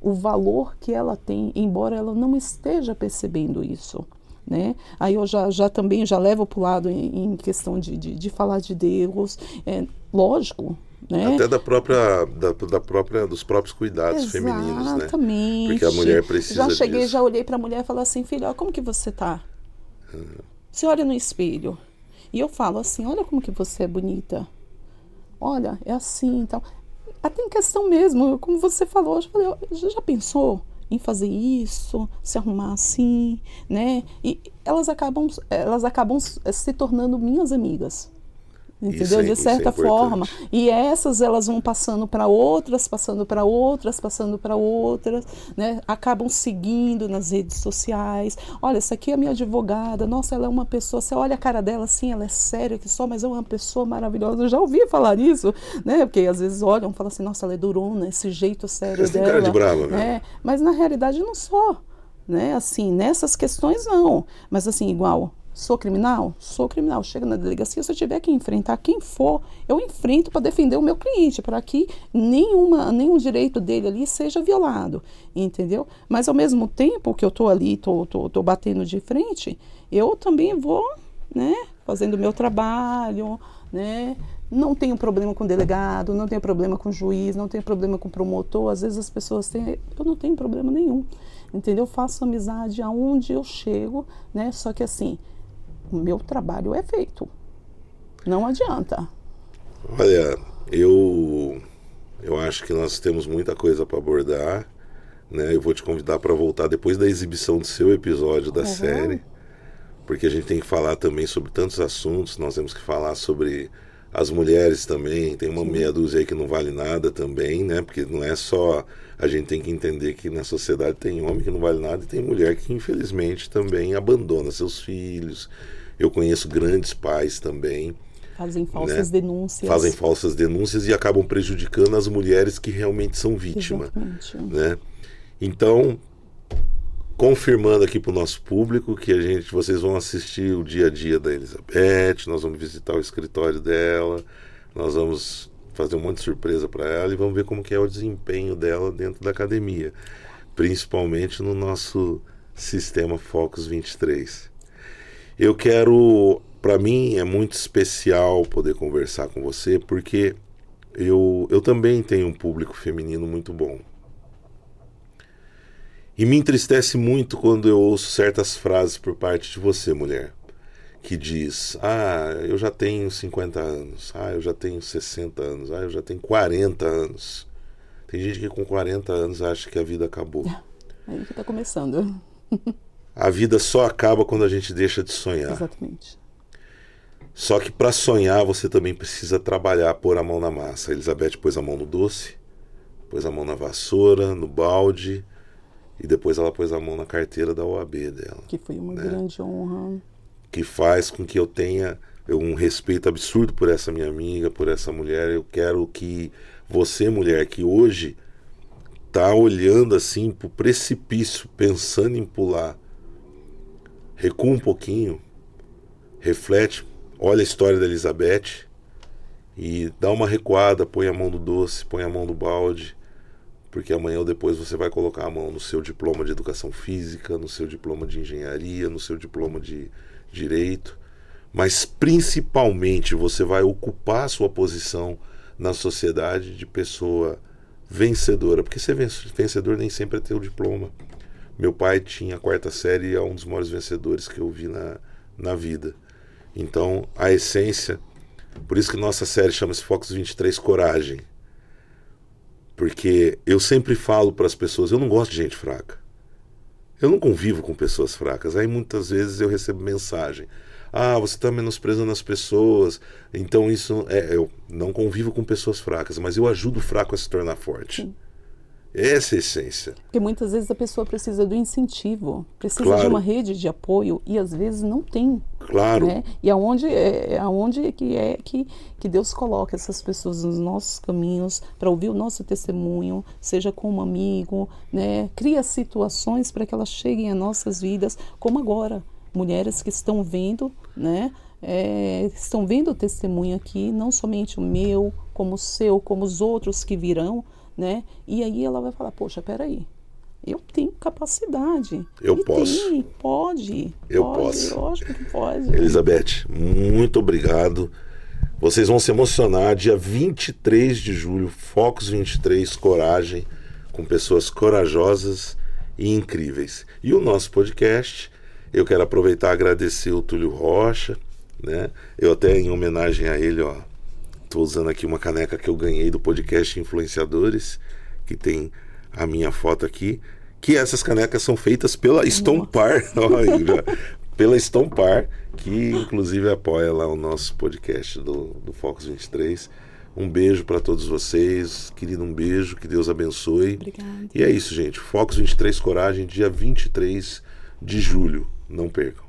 B: o valor que ela tem, embora ela não esteja percebendo isso. Né? Aí eu já, já também já levo para o lado em, em questão de, de, de, falar de Deus. É, lógico, né?
A: Até da própria, da, da, própria, dos próprios cuidados
B: Exatamente.
A: femininos, né? Porque a mulher precisa
B: Já cheguei,
A: disso.
B: já olhei para a mulher e falei assim, filha, como que você tá? Uhum. Você olha no espelho e eu falo assim, olha como que você é bonita. Olha, é assim, então. Até em questão mesmo, como você falou, eu falei, já, já pensou em fazer isso, se arrumar assim, né? E elas acabam, elas acabam se tornando minhas amigas entendeu? É, de certa é forma. E essas elas vão passando para outras, passando para outras, passando para outras, né? Acabam seguindo nas redes sociais. Olha, essa aqui é a minha advogada. Nossa, ela é uma pessoa. Você olha a cara dela assim, ela é séria que só, mas é uma pessoa maravilhosa. Eu já ouvi falar isso, né? Porque às vezes olham, falam assim, nossa, ela é durona, esse jeito sério
A: Essa
B: dela.
A: Cara de brava,
B: né? Mas na realidade não só, né? Assim, nessas questões não, mas assim igual Sou criminal? Sou criminal. Chega na delegacia, se eu tiver que enfrentar quem for, eu enfrento para defender o meu cliente, para que nenhuma, nenhum direito dele ali seja violado, entendeu? Mas ao mesmo tempo que eu estou ali, estou batendo de frente, eu também vou, né, fazendo o meu trabalho, né, não tenho problema com delegado, não tenho problema com juiz, não tenho problema com promotor. Às vezes as pessoas têm, eu não tenho problema nenhum, entendeu? Eu faço amizade aonde eu chego, né? Só que assim, o meu trabalho é feito. Não adianta.
A: Olha, eu Eu acho que nós temos muita coisa para abordar. Né? Eu vou te convidar para voltar depois da exibição do seu episódio da uhum. série, porque a gente tem que falar também sobre tantos assuntos. Nós temos que falar sobre as mulheres também. Tem uma Sim. meia dúzia aí que não vale nada também, né? Porque não é só a gente tem que entender que na sociedade tem homem que não vale nada e tem mulher que infelizmente também abandona seus filhos. Eu conheço grandes pais também
B: Fazem falsas né? denúncias.
A: Fazem falsas denúncias e acabam prejudicando as mulheres que realmente são vítimas. Né? Então, confirmando aqui para o nosso público que a gente, vocês vão assistir o dia a dia da Elizabeth, nós vamos visitar o escritório dela, nós vamos fazer um monte de surpresa para ela e vamos ver como que é o desempenho dela dentro da academia, principalmente no nosso sistema Focus 23. Eu quero para mim é muito especial poder conversar com você, porque eu, eu também tenho um público feminino muito bom. E me entristece muito quando eu ouço certas frases por parte de você, mulher, que diz: Ah, eu já tenho 50 anos, ah, eu já tenho 60 anos, ah, eu já tenho 40 anos. Tem gente que com 40 anos acha que a vida acabou.
B: Aí que está começando.
A: a vida só acaba quando a gente deixa de sonhar.
B: Exatamente.
A: Só que para sonhar você também precisa trabalhar, pôr a mão na massa. A Elizabeth pôs a mão no doce, pôs a mão na vassoura, no balde e depois ela pôs a mão na carteira da OAB dela.
B: Que foi uma né? grande honra.
A: Que faz com que eu tenha um respeito absurdo por essa minha amiga, por essa mulher. Eu quero que você, mulher, que hoje tá olhando assim pro precipício, pensando em pular, recua um pouquinho, reflete olha a história da Elizabeth e dá uma recuada, põe a mão no doce, põe a mão no balde, porque amanhã ou depois você vai colocar a mão no seu diploma de educação física, no seu diploma de engenharia, no seu diploma de direito, mas principalmente você vai ocupar sua posição na sociedade de pessoa vencedora, porque ser vencedor nem sempre é ter o diploma. Meu pai tinha a quarta série e é um dos maiores vencedores que eu vi na, na vida. Então, a essência, por isso que nossa série chama-se Focus 23 Coragem. Porque eu sempre falo para as pessoas, eu não gosto de gente fraca. Eu não convivo com pessoas fracas. Aí muitas vezes eu recebo mensagem: "Ah, você está menosprezando as pessoas". Então isso é eu não convivo com pessoas fracas, mas eu ajudo o fraco a se tornar forte. Sim. Essa é a essência.
B: Porque muitas vezes a pessoa precisa do incentivo, precisa claro. de uma rede de apoio e às vezes não tem.
A: Claro.
B: Né? E aonde é, aonde que é que, que Deus coloca essas pessoas nos nossos caminhos para ouvir o nosso testemunho, seja como amigo, né? Cria situações para que elas cheguem às nossas vidas, como agora, mulheres que estão vendo, né? É, estão vendo o testemunho aqui, não somente o meu, como o seu, como os outros que virão, né? E aí ela vai falar, poxa, peraí, eu tenho capacidade.
A: Eu e posso.
B: Tem, pode.
A: Eu
B: pode,
A: posso.
B: Lógico que pode.
A: Elizabeth, muito obrigado. Vocês vão se emocionar dia 23 de julho, Focus 23, Coragem, com pessoas corajosas e incríveis. E o nosso podcast, eu quero aproveitar e agradecer o Túlio Rocha, né? Eu até em homenagem a ele, ó, Estou usando aqui uma caneca que eu ganhei do podcast Influenciadores, que tem a minha foto aqui. Que essas canecas são feitas pela Estompar, pela Estompar, que inclusive apoia lá o nosso podcast do, do Focus 23. Um beijo para todos vocês, querido, um beijo, que Deus abençoe.
B: Obrigada.
A: E é isso, gente. Focus 23 Coragem, dia 23 de julho. Não percam.